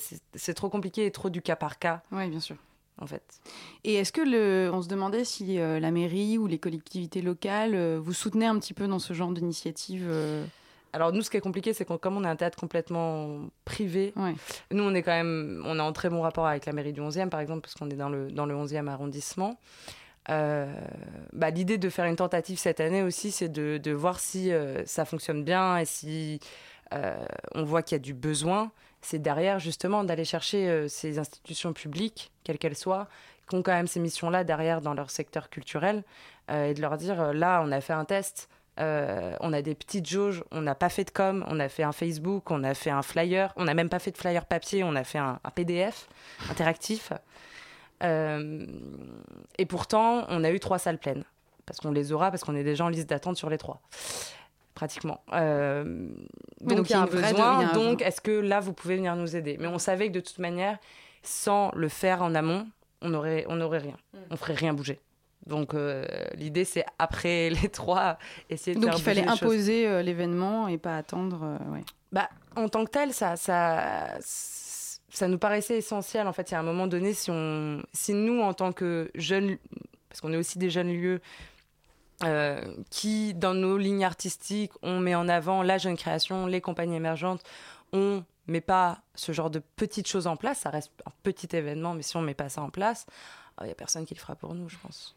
trop compliqué et trop du cas par cas. Oui, bien sûr. En fait. Et est-ce que le, on se demandait si la mairie ou les collectivités locales vous soutenaient un petit peu dans ce genre d'initiative alors nous, ce qui est compliqué, c'est que comme on est un théâtre complètement privé, nous, on est quand même, on a un très bon rapport avec la mairie du 11e, par exemple, parce qu'on est dans le, dans le 11e arrondissement. Euh, bah, L'idée de faire une tentative cette année aussi, c'est de, de, voir si euh, ça fonctionne bien et si euh, on voit qu'il y a du besoin. C'est derrière, justement, d'aller chercher ces institutions publiques, quelles qu'elles soient, qui ont quand même ces missions-là derrière dans leur secteur culturel, et de leur dire, là, on a fait un test, euh, on a des petites jauges, on n'a pas fait de com, on a fait un Facebook, on a fait un flyer, on n'a même pas fait de flyer papier, on a fait un, PDF interactif. Euh, et pourtant, on a eu trois salles pleines. Parce qu'on les aura, parce qu'on est déjà en liste d'attente sur les trois. Pratiquement. Euh, donc, il y a un besoin. donc, est-ce que là, vous pouvez venir nous aider? Mais on savait que de toute manière, sans le faire en amont, on n'aurait on aurait rien. Mm. On ferait rien bouger. Donc euh, l'idée c'est après *laughs* les trois essayer de Donc faire il fallait imposer euh, l'événement et pas attendre. Euh, bah en tant que tel ça ça ça nous paraissait essentiel en fait. Il y a un moment donné si on si nous en tant que jeunes parce qu'on est aussi des jeunes lieux qui dans nos lignes artistiques on met en avant la jeune création, les compagnies émergentes, on met pas ce genre de petites choses en place. Ça reste un petit événement, mais si on met pas ça en place, il n'y a personne qui le fera pour nous, je pense.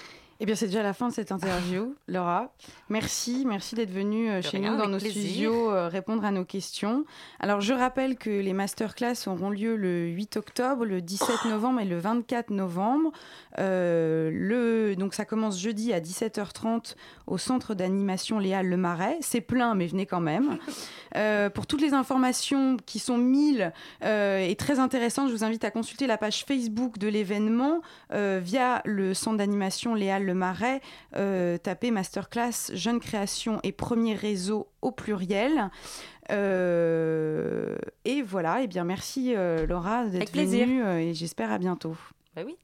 Eh bien, c'est déjà la fin de cette interview, Laura. Merci, merci d'être venue euh, chez nous dans nos studios euh, répondre à nos questions. Alors, je rappelle que les masterclass auront lieu le 8 octobre, le 17 novembre et le 24 novembre. Euh, le, donc, ça commence jeudi à 17h30 au centre d'animation Léa Le Marais. C'est plein, mais venez quand même. *laughs* pour toutes les informations qui sont mille et très intéressantes, je vous invite à consulter la page Facebook de l'événement via le centre d'animation Léa Le Marais, euh, tapez masterclass jeune création et premier réseau au pluriel. Euh, et voilà, et eh bien merci euh, Laura d'être venue et j'espère à bientôt. Bah oui.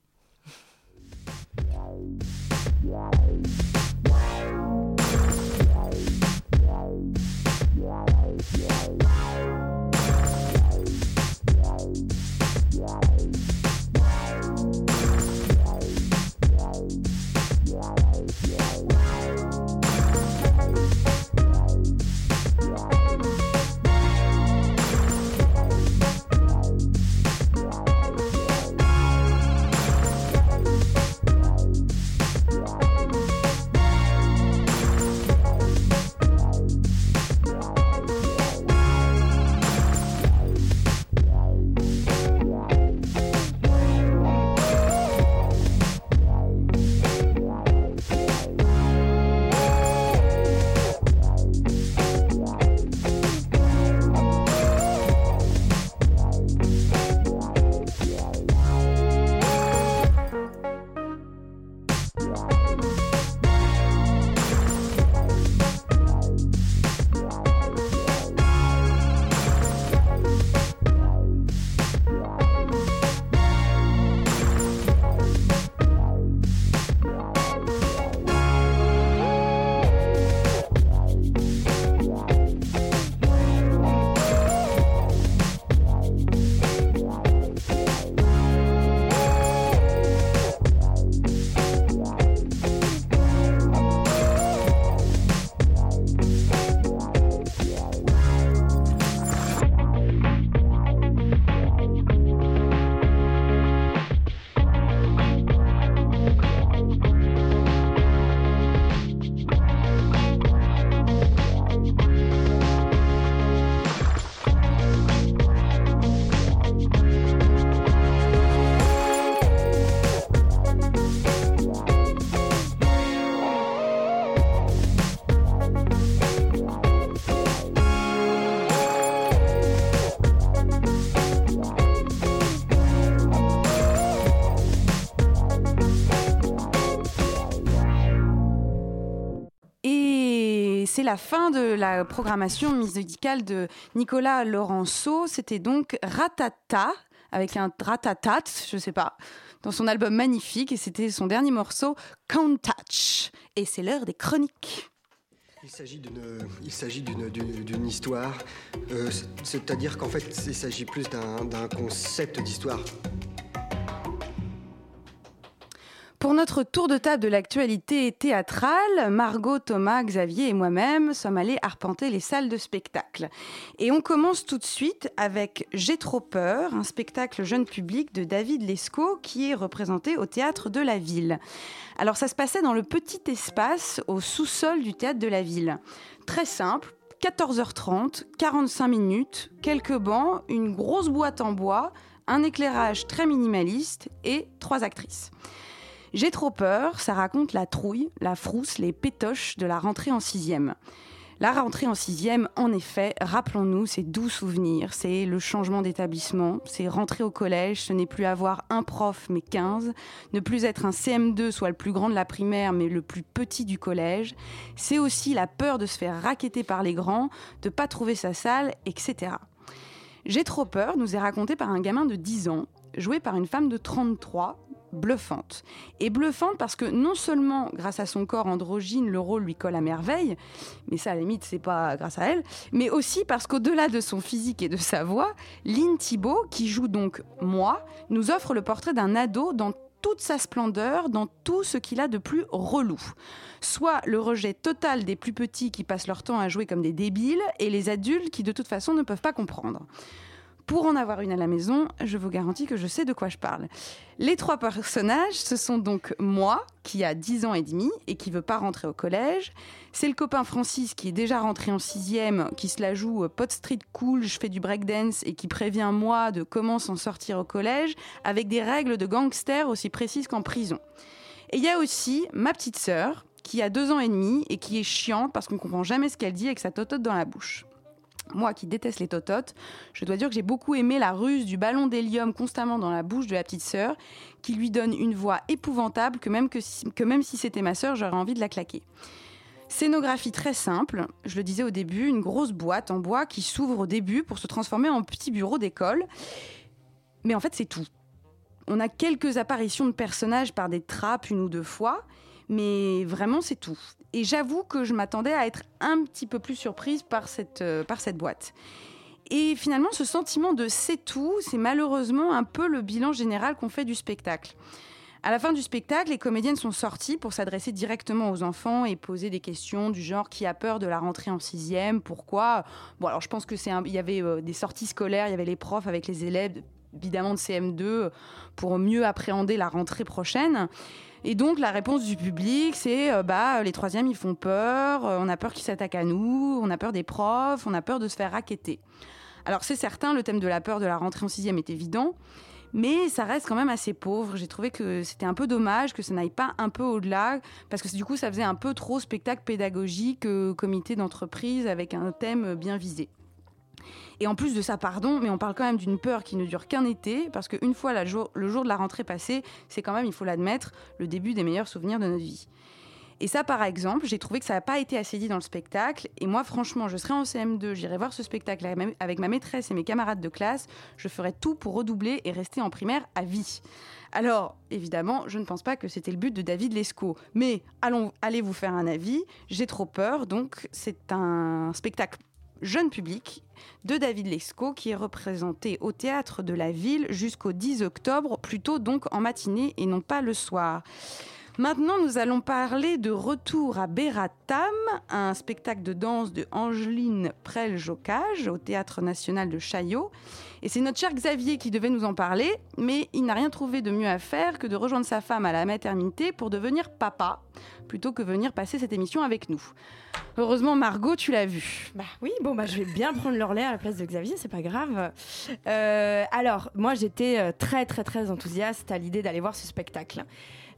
C'est la fin de la programmation musicale de Nicolas Laurenceau. C'était donc Ratata, avec un ratatat, je sais pas, dans son album magnifique. Et c'était son dernier morceau, Count Touch. Et c'est l'heure des chroniques. Il s'agit d'une, histoire, euh, c'est- c'est-à-dire qu'en fait, il s'agit plus d'un concept d'histoire. Pour notre tour de table de l'actualité théâtrale, Margot, Thomas, Xavier et moi-même sommes allés arpenter les salles de spectacle. Et on commence tout de suite avec J'ai trop peur, un spectacle jeune public de David Lescaut qui est représenté au théâtre de la ville. Alors ça se passait dans le petit espace au sous-sol du théâtre de la ville. Très simple, 14h30, 45 minutes, quelques bancs, une grosse boîte en bois, un éclairage très minimaliste et trois actrices. J'ai trop peur, ça raconte la trouille, la frousse, les pétoches de la rentrée en sixième. La rentrée en sixième, en effet, rappelons-nous ces doux souvenirs. C'est le changement d'établissement, c'est rentrer au collège, ce n'est plus avoir un prof mais 15, ne plus être un CM2, soit le plus grand de la primaire mais le plus petit du collège. C'est aussi la peur de se faire raqueter par les grands, de pas trouver sa salle, etc. J'ai trop peur nous est raconté par un gamin de 10 ans, joué par une femme de 33, bluffante. Et bluffante parce que non seulement grâce à son corps androgyne, le rôle lui colle à merveille, mais ça à la limite c'est pas grâce à elle, mais aussi parce qu'au-delà de son physique et de sa voix, Lynn Thibault, qui joue donc moi, nous offre le portrait d'un ado dans toute sa splendeur, dans tout ce qu'il a de plus relou. Soit le rejet total des plus petits qui passent leur temps à jouer comme des débiles, et les adultes qui de toute façon ne peuvent pas comprendre. Pour en avoir une à la maison, je vous garantis que je sais de quoi je parle. Les trois personnages, ce sont donc moi, qui a 10 ans et demi et qui veut pas rentrer au collège. C'est le copain Francis qui est déjà rentré en sixième, qui se la joue euh, pot street cool, je fais du breakdance et qui prévient moi de comment s'en sortir au collège avec des règles de gangster aussi précises qu'en prison. Et il y a aussi ma petite sœur qui a deux ans et demi et qui est chiante parce qu'on comprend jamais ce qu'elle dit avec sa totote dans la bouche. Moi qui déteste les tototes, je dois dire que j'ai beaucoup aimé la ruse du ballon d'hélium constamment dans la bouche de la petite sœur, qui lui donne une voix épouvantable que même, si, si c'était ma sœur, j'aurais envie de la claquer. Scénographie très simple, je le disais au début, une grosse boîte en bois qui s'ouvre au début pour se transformer en petit bureau d'école. Mais en fait, c'est tout. On a quelques apparitions de personnages par des trappes une ou deux fois, mais vraiment, c'est tout. Et j'avoue que je m'attendais à être un petit peu plus surprise par cette, euh, par cette boîte. Et finalement, ce sentiment de c'est tout, c'est malheureusement un peu le bilan général qu'on fait du spectacle. À la fin du spectacle, les comédiennes sont sorties pour s'adresser directement aux enfants et poser des questions du genre qui a peur de la rentrée en sixième, pourquoi? Bon, alors je pense que c'est il y avait euh, des sorties scolaires, il y avait les profs avec les élèves, évidemment de CM2, pour mieux appréhender la rentrée prochaine. Et donc la réponse du public, c'est euh, bah les troisièmes ils font peur, euh, on a peur qu'ils s'attaquent à nous, on a peur des profs, on a peur de se faire raqueter. Alors c'est certain, le thème de la peur de la rentrée en sixième est évident, mais ça reste quand même assez pauvre. J'ai trouvé que c'était un peu dommage que ça n'aille pas un peu au-delà, parce que du coup ça faisait un peu trop spectacle pédagogique, euh, comité d'entreprise avec un thème bien visé. Et en plus de ça, pardon, mais on parle quand même d'une peur qui ne dure qu'un été, parce qu'une fois le jour de la rentrée passé, c'est quand même, il faut l'admettre, le début des meilleurs souvenirs de notre vie. Et ça, par exemple, j'ai trouvé que ça n'a pas été assez dit dans le spectacle. Et moi, franchement, je serais en CM2, j'irai voir ce spectacle avec ma- avec ma maîtresse et mes camarades de classe. Je ferais tout pour redoubler et rester en primaire à vie. Alors, évidemment, je ne pense pas que c'était le but de David Lescaut. Mais allons, allez vous faire un avis. J'ai trop peur. Donc, c'est un spectacle jeune public de David Lescaut qui est représenté au théâtre de la ville jusqu'au 10 octobre, plutôt donc en matinée et non pas le soir. Maintenant, nous allons parler de Retour à Beratam, un spectacle de danse de Angeline Prel-Jocage au Théâtre National de Chaillot. Et c'est notre cher Xavier qui devait nous en parler, mais il n'a rien trouvé de mieux à faire que de rejoindre sa femme à la maternité pour devenir papa, plutôt que venir passer cette émission avec nous. Heureusement, Margot, tu l'as vu. Bah oui, bon bah je vais bien prendre leur à la place de Xavier, c'est pas grave. Euh, alors, moi j'étais euh, très très très enthousiaste à l'idée d'aller voir ce spectacle.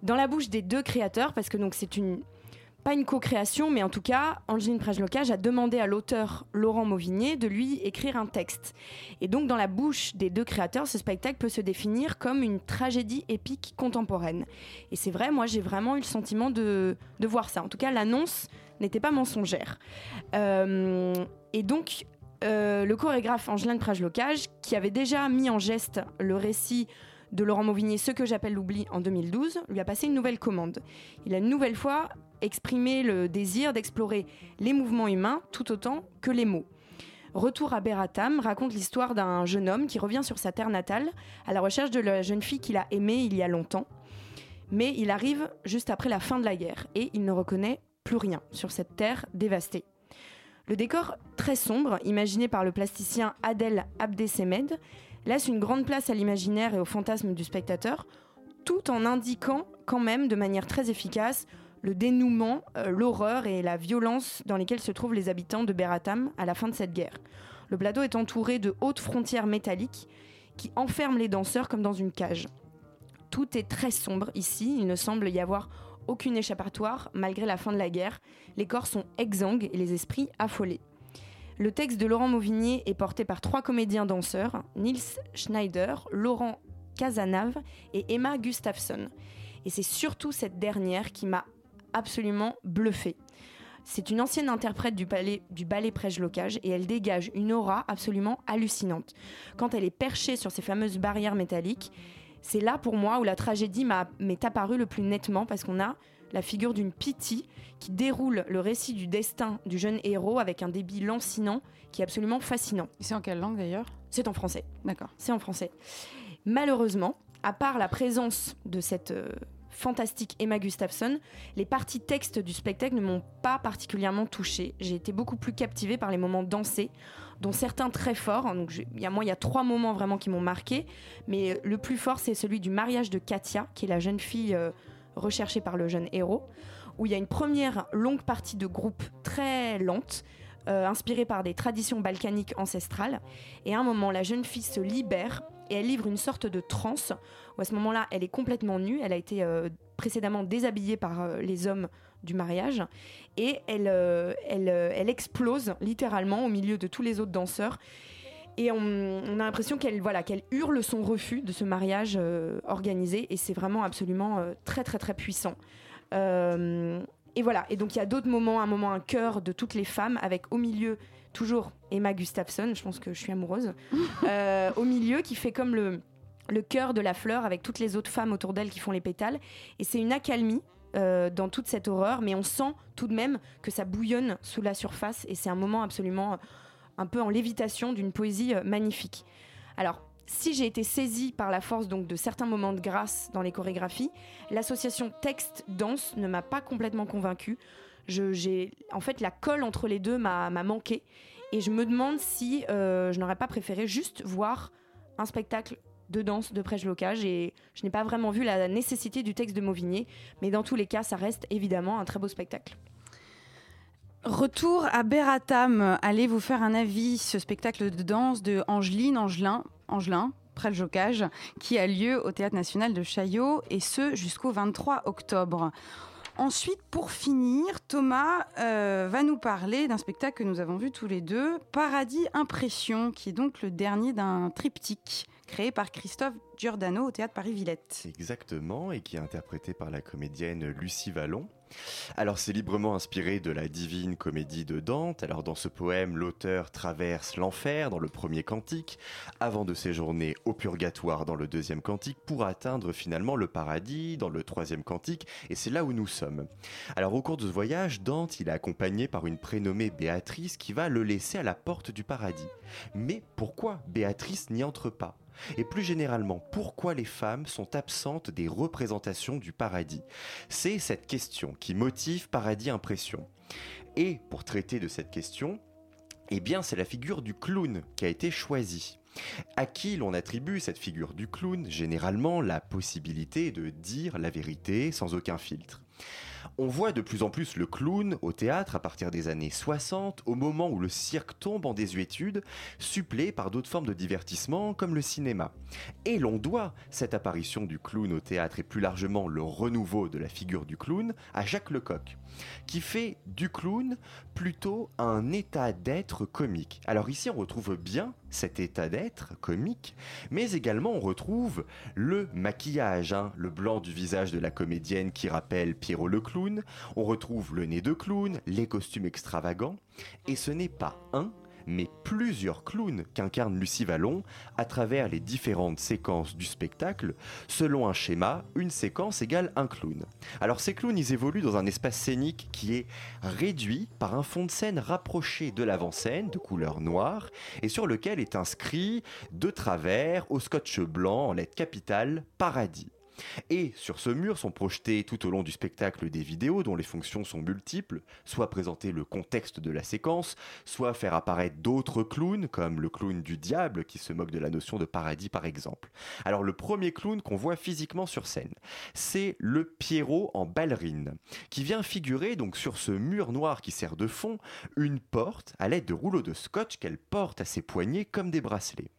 Dans la bouche des deux créateurs, parce que donc c'est une pas une co-création, mais en tout cas, Angeline Prejlocage a demandé à l'auteur Laurent Mauvigné de lui écrire un texte. Et donc, dans la bouche des deux créateurs, ce spectacle peut se définir comme une tragédie épique contemporaine. Et c'est vrai, moi, j'ai vraiment eu le sentiment de, de voir ça. En tout cas, l'annonce n'était pas mensongère. Euh, et donc, euh, le chorégraphe Angelin de Prage-Locage, qui avait déjà mis en geste le récit de Laurent Mauvigné, Ce que j'appelle l'oubli, en 2012, lui a passé une nouvelle commande. Il a une nouvelle fois exprimé le désir d'explorer les mouvements humains tout autant que les mots. Retour à Beratam raconte l'histoire d'un jeune homme qui revient sur sa terre natale à la recherche de la jeune fille qu'il a aimée il y a longtemps. Mais il arrive juste après la fin de la guerre et il ne reconnaît plus rien sur cette terre dévastée. Le décor très sombre, imaginé par le plasticien Adel Abdesemed, laisse une grande place à l'imaginaire et au fantasme du spectateur, tout en indiquant quand même de manière très efficace le dénouement, euh, l'horreur et la violence dans lesquelles se trouvent les habitants de Beratam à la fin de cette guerre. Le plateau est entouré de hautes frontières métalliques qui enferment les danseurs comme dans une cage. Tout est très sombre ici, il ne semble y avoir aucune échappatoire malgré la fin de la guerre. Les corps sont exsangues et les esprits affolés. Le texte de Laurent Mauvigné est porté par trois comédiens danseurs, Nils Schneider, Laurent Casanave et Emma Gustafsson. Et c'est surtout cette dernière qui m'a absolument bluffé. C'est une ancienne interprète du ballet, du ballet Locage et elle dégage une aura absolument hallucinante. Quand elle est perchée sur ces fameuses barrières métalliques, c'est là pour moi où la tragédie m'est apparue le plus nettement parce qu'on a la figure d'une Pity qui déroule le récit du destin du jeune héros avec un débit lancinant qui est absolument fascinant. C'est en quelle langue d'ailleurs? C'est en français. D'accord. C'est en français. Malheureusement, à part la présence de cette euh, fantastique Emma Gustafsson, les parties textes du spectacle ne m'ont pas particulièrement touchée. J'ai été beaucoup plus captivée par les moments dansés, dont certains très forts. Donc, il y a, moi, il y a trois moments vraiment qui m'ont marqué, mais le plus fort, c'est celui du mariage de Katia, qui est la jeune fille euh, recherchée par le jeune héros, où il y a une première longue partie de groupe très lente. Euh, inspirée par des traditions balkaniques ancestrales. Et à un moment, la jeune fille se libère et elle livre une sorte de transe où à ce moment-là, elle est complètement nue. Elle a été euh, précédemment déshabillée par euh, les hommes du mariage et elle, elle, elle, explose littéralement au milieu de tous les autres danseurs. Et on, a l'impression qu'elle voilà, qu'elle hurle son refus de ce mariage organisé. Et c'est vraiment absolument très très très puissant. et voilà, et donc il y a d'autres moments, un moment, un cœur de toutes les femmes avec au milieu toujours Emma Gustafsson, je pense que je suis amoureuse, *laughs* euh, au milieu qui fait comme le, le cœur de la fleur avec toutes les autres femmes autour d'elle qui font les pétales. Et c'est une accalmie euh, dans toute cette horreur, mais on sent tout de même que ça bouillonne sous la surface. Et c'est un moment absolument euh, un peu en lévitation d'une poésie magnifique. Alors, si j'ai été saisie par la force donc de certains moments de grâce dans les chorégraphies, l'association texte-danse ne m'a pas complètement convaincue en fait, la colle entre les deux m'a, manqué. Et je me demande si euh, je n'aurais pas préféré juste voir un spectacle de danse de prêche locage et je n'ai pas vraiment vu la nécessité du texte de Mauvigné, mais dans tous les cas, ça reste évidemment un très beau spectacle. Retour à Beratam, allez vous faire un avis, ce spectacle de danse de Angeline Angelin, Angelin près Jocage, qui a lieu au Théâtre National de Chaillot, et ce jusqu'au 23 octobre. Ensuite, pour finir, Thomas euh, va nous parler d'un spectacle que nous avons vu tous les deux, Paradis Impression, qui est donc le dernier d'un triptyque créé par Christophe Giordano au théâtre Paris-Villette. Exactement, et qui est interprété par la comédienne Lucie Vallon. Alors c'est librement inspiré de la divine comédie de Dante. Alors dans ce poème, l'auteur traverse l'enfer dans le premier cantique, avant de séjourner au purgatoire dans le deuxième cantique, pour atteindre finalement le paradis dans le troisième cantique, et c'est là où nous sommes. Alors au cours de ce voyage, Dante est accompagné par une prénommée Béatrice qui va le laisser à la porte du paradis. Mais pourquoi Béatrice n'y entre pas? Et plus généralement, pourquoi les femmes sont absentes des représentations du paradis? C'est cette question qui motive Paradis Impression. Et pour traiter de cette question, eh bien, c'est la figure du clown qui a été choisie. À qui l'on attribue cette figure du clown? Généralement, la possibilité de dire la vérité sans aucun filtre. On voit de plus en plus le clown au théâtre à partir des années 60, au moment où le cirque tombe en désuétude, supplé par d'autres formes de divertissement comme le cinéma. Et l'on doit cette apparition du clown au théâtre et plus largement le renouveau de la figure du clown à Jacques Lecoq, qui fait du clown plutôt un état d'être comique. Alors ici on retrouve bien cet état d'être comique, mais également on retrouve le maquillage, hein, le blanc du visage de la comédienne qui rappelle Pierrot Leclerc clown, on retrouve le nez de clown, les costumes extravagants, et ce n'est pas un, mais plusieurs clowns qu'incarne Lucie Vallon à travers les différentes séquences du spectacle. Selon un schéma, une séquence égale un clown. Alors ces clowns, ils évoluent dans un espace scénique qui est réduit par un fond de scène rapproché de l'avant-scène de couleur noire et sur lequel est inscrit de travers au scotch blanc en lettres capitales paradis. Et sur ce mur sont projetées tout au long du spectacle des vidéos dont les fonctions sont multiples, soit présenter le contexte de la séquence, soit faire apparaître d'autres clowns, comme le clown du diable qui se moque de la notion de paradis par exemple. Alors le premier clown qu'on voit physiquement sur scène, c'est le Pierrot en ballerine, qui vient figurer donc sur ce mur noir qui sert de fond une porte à l'aide de rouleaux de scotch qu'elle porte à ses poignets comme des bracelets.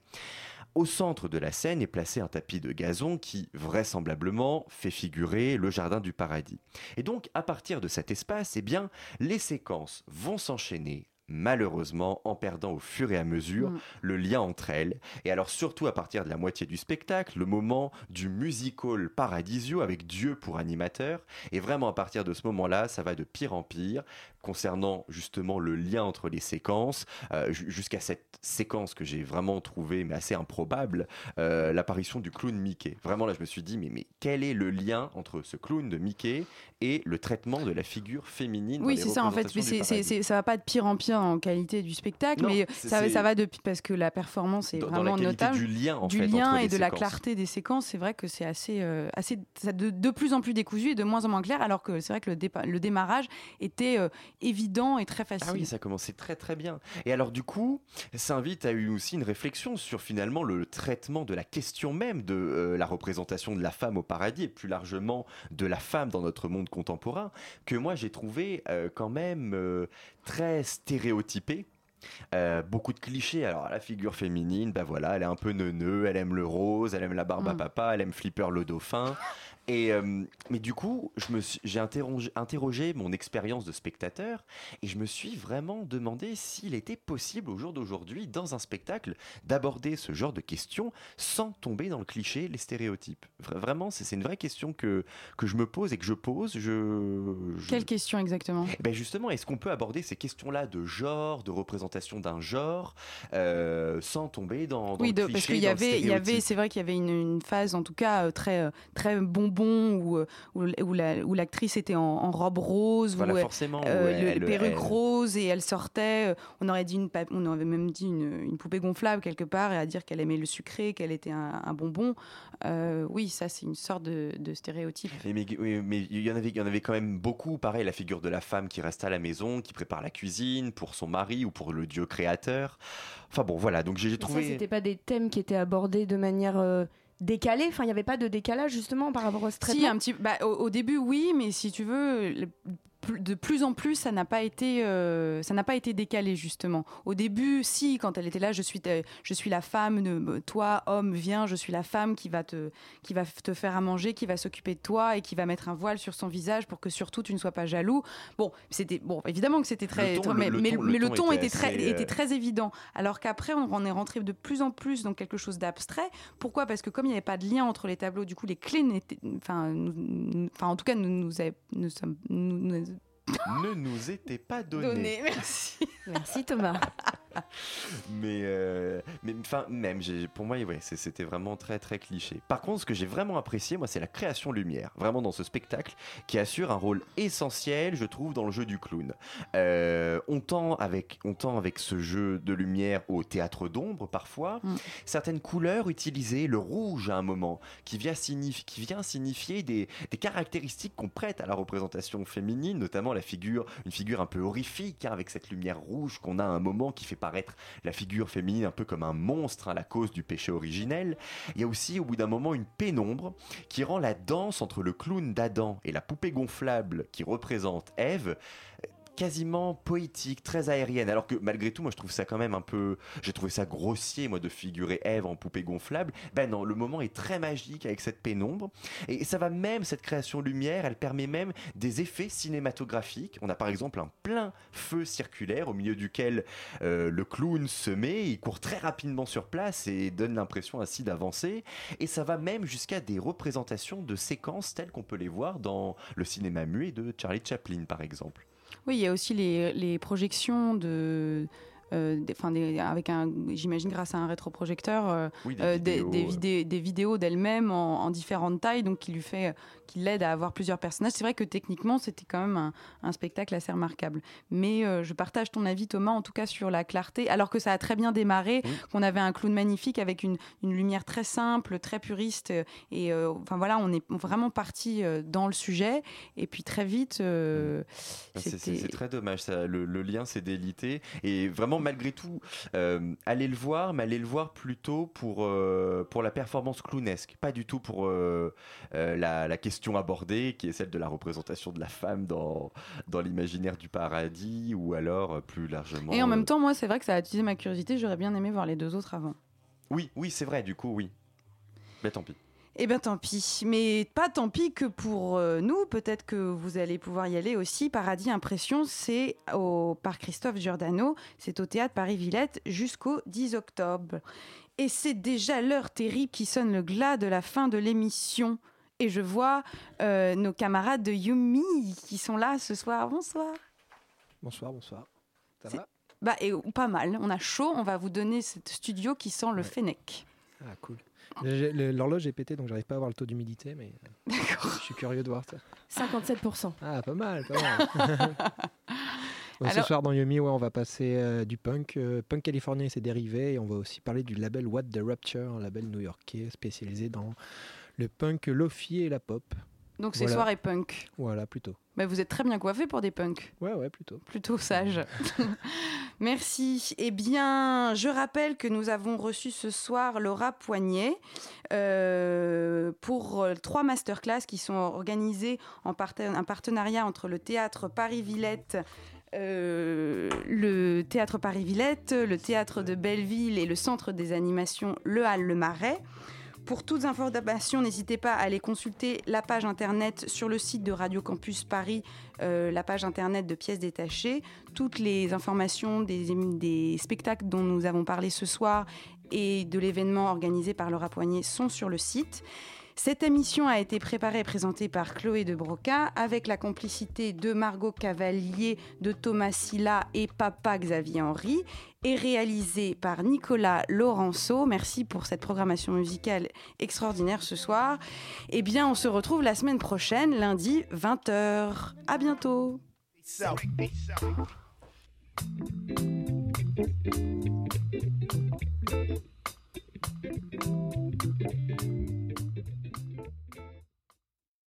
Au centre de la scène est placé un tapis de gazon qui, vraisemblablement, fait figurer le jardin du paradis. Et donc, à partir de cet espace, eh bien, les séquences vont s'enchaîner malheureusement en perdant au fur et à mesure Mm. le lien entre elles. Et alors surtout à partir de la moitié du spectacle, le moment du musical paradisio avec Dieu pour animateur. Et vraiment à partir de ce moment-là, ça va de pire en pire concernant justement le lien entre les séquences, euh, ju- jusqu'à cette séquence que j'ai vraiment trouvée mais assez improbable, euh, l'apparition du clown Mickey. Vraiment là, je me suis dit mais, mais quel est le lien entre ce clown de Mickey et le traitement de la figure féminine Oui, c'est ça en fait. Mais c'est- ça va pas de pire en pire en qualité du spectacle, Non, mais ça, va depuis parce que la performance est Dans- dans vraiment la notable. du lien, en du fait, lien et de la clarté des séquences. C'est vrai que c'est assez, euh, assez ça de, de plus en plus décousu et de moins en moins clair, alors que c'est vrai que le, le démarrage était euh, évident et très facile. Ah oui, ça commençait très très bien. Et alors du coup, ça invite à eu aussi une réflexion sur finalement le traitement de la question même de euh, la représentation de la femme au paradis et plus largement de la femme dans notre monde contemporain, que moi j'ai trouvé euh, quand même euh, très stéréotypé. Euh, beaucoup de clichés. Alors, la figure féminine, bah voilà, elle est un peu neuneux, elle aime le rose, elle aime la barbe à Mm. papa, elle aime Flipper le dauphin. Et, euh, mais du coup, j'ai interrogé, interrogé mon expérience de spectateur et je me suis vraiment demandé s'il était possible au jour d'aujourd'hui, dans un spectacle, d'aborder ce genre de questions sans tomber dans le cliché, les stéréotypes. Vra- Vraiment, c'est une vraie question que, que je me pose et que je pose. Je, je- Quelle question exactement? Eh ben justement, est-ce qu'on peut aborder ces questions-là de genre, de représentation d'un genre, euh, sans tomber dans, dans Oui, le de- cliché, parce qu'il y y avait, c'est vrai qu'il y avait une, une phase, en tout cas euh, très, très bonbon où, euh, où, où la- où l'actrice était en, en robe rose, Voilà, où elle- forcément, euh, où le- elle- elle- roses et elle sortait. euh, On aurait dit une, on aurait même dit une, une poupée gonflable quelque part et à dire qu'elle aimait le sucré, qu'elle était un, un bonbon. Euh, oui, ça c'est une sorte de, de stéréotype. Mais, mais, oui, mais il y en avait, il y en avait quand même beaucoup. Pareil, la figure de la femme qui reste à la maison, qui prépare la cuisine pour son mari ou pour le dieu créateur. Enfin bon, voilà. Donc j'ai trouvé. c'était pas des thèmes qui étaient abordés de manière euh, décalée. Enfin, il n'y avait pas de décalage justement par rapport au Si, traitement. un petit, bah, au, au début, oui, mais si tu veux, le- de plus en plus, ça n'a pas été, euh, ça n'a pas été décalé justement. Au début, si, quand elle était là, je suis, ta- je suis la femme, de, toi, homme, viens, je suis la femme qui va te, qui va te faire à manger, qui va s'occuper de toi et qui va mettre un voile sur son visage pour que surtout tu ne sois pas jaloux. Bon, c'était, bon, évidemment que c'était très, ton, très- le- mais, le ton- le mais le ton ton était était très, euh, était très évident. Alors qu'après, on, est rentré de plus en plus dans quelque chose d'abstrait. Pourquoi? Parce que comme il n'y avait pas de lien entre les tableaux, du coup, les clés n'étaient, enfin, enfin, en tout cas, nous, nous, sommes, nous- ne nous était pas donné. donné. Merci. Merci Thomas. *laughs* mais euh, mais enfin même pour moi ouais, c'était vraiment très très cliché. Par contre ce que j'ai vraiment apprécié moi c'est la création lumière. Vraiment dans ce spectacle qui assure un rôle essentiel je trouve dans le jeu du clown. Euh, on tend avec on tend avec ce jeu de lumière au théâtre d'ombre parfois. Mm. certaines couleurs utilisées le rouge à un moment qui vient signifier qui vient signifier des, des caractéristiques qu'on prête à la représentation féminine notamment la figure une figure un peu horrifique hein, avec cette lumière rouge qu'on a à un moment qui fait paraître la figure féminine un peu comme un monstre à la cause du péché originel. Il y a aussi au bout d'un moment une pénombre qui rend la danse entre le clown d'Adam et la poupée gonflable qui représente Ève quasiment poétique, très aérienne. Alors que malgré tout, moi je trouve ça quand même un peu. J'ai trouvé ça grossier, moi, de figurer Ève en poupée gonflable. Ben non, le moment est très magique avec cette pénombre. Et ça va même, cette création lumière, elle permet même des effets cinématographiques. On a par exemple un plein feu circulaire au milieu duquel euh, le clown se met, il court très rapidement sur place et donne l'impression ainsi d'avancer. Et ça va même jusqu'à des représentations de séquences telles qu'on peut les voir dans le cinéma muet de Charlie Chaplin, par exemple. Oui, il y a aussi les, les projections de euh, avec un, j'imagine grâce à un rétroprojecteur, euh, euh, des, vidéos, des, vidéos d'elle-même en, différentes tailles, donc qui lui fait, qui l'aide à avoir plusieurs personnages. C'est vrai que techniquement, c'était quand même un, spectacle assez remarquable. Mais je partage ton avis, Thomas, en tout cas sur la clarté, alors que ça a très bien démarré, qu'on avait un clown magnifique avec une, une, lumière très simple, très puriste, et enfin voilà, on est vraiment parti dans le sujet, et puis très vite, ah, c'est très dommage, ça, le, le lien s'est délité, et vraiment malgré tout, euh, aller le voir, mais aller le voir plutôt pour, euh, pour la performance clownesque, pas du tout pour euh, la, question abordée, qui est celle de la représentation de la femme dans, dans l'imaginaire du paradis, ou alors plus largement. Et en même temps, moi, c'est vrai que ça a attisé ma curiosité, j'aurais bien aimé voir les deux autres avant. Oui, oui, c'est vrai, du coup, oui. Mais tant pis. Eh bien tant pis, mais pas tant pis que pour euh, nous, peut-être que vous allez pouvoir y aller aussi. Paradis Impression, c'est au par Christophe Giordano, c'est au théâtre Paris-Villette jusqu'au 10 octobre. Et c'est déjà l'heure terrible qui sonne le glas de la fin de l'émission. Et je vois euh, nos camarades de Yumi qui sont là ce soir. Bonsoir. Bonsoir, bonsoir. Ça va? Bah, et, Pas mal. On a chaud. On va vous donner ce studio qui sent le Fennec. Ah, cool. L'horloge est pétée, donc j'arrive pas à voir le taux d'humidité, mais je suis curieux de voir ça. 57%. Ah, pas mal, pas mal. *laughs* Ce soir dans Yumi, ouais, on va passer euh, du punk, euh, punk californien et ses dérivés, et on va aussi parler du label What the Rapture, un label new-yorkais spécialisé dans le punk, lofi et la pop. Donc c'est soirée punk. Voilà, plutôt. Mais vous êtes très bien coiffé pour des punks. Ouais, ouais, plutôt. Plutôt sage. *laughs* Merci. Eh bien, je rappelle que nous avons reçu ce soir Laura Poignet euh, pour euh, trois masterclass qui sont organisées en un partenariat entre le théâtre Paris-Villette. Euh, le théâtre Paris-Villette, le théâtre de Belleville et le centre des animations Le Hall Le Marais. Pour toutes informations, n'hésitez pas à aller consulter la page internet sur le site de Radio Campus Paris, euh, la page internet de pièces détachées. Toutes les informations des, spectacles dont nous avons parlé ce soir et de l'événement organisé par Laura Poignet sont sur le site. Cette émission a été préparée et présentée par Chloé de Broca avec la complicité de Margot Cavalier, de Thomas Silla et Papa Xavier Henry et réalisée par Nicolas Laurenceau. Merci pour cette programmation musicale extraordinaire ce soir. Eh bien, on se retrouve la semaine prochaine, lundi 20h. À bientôt.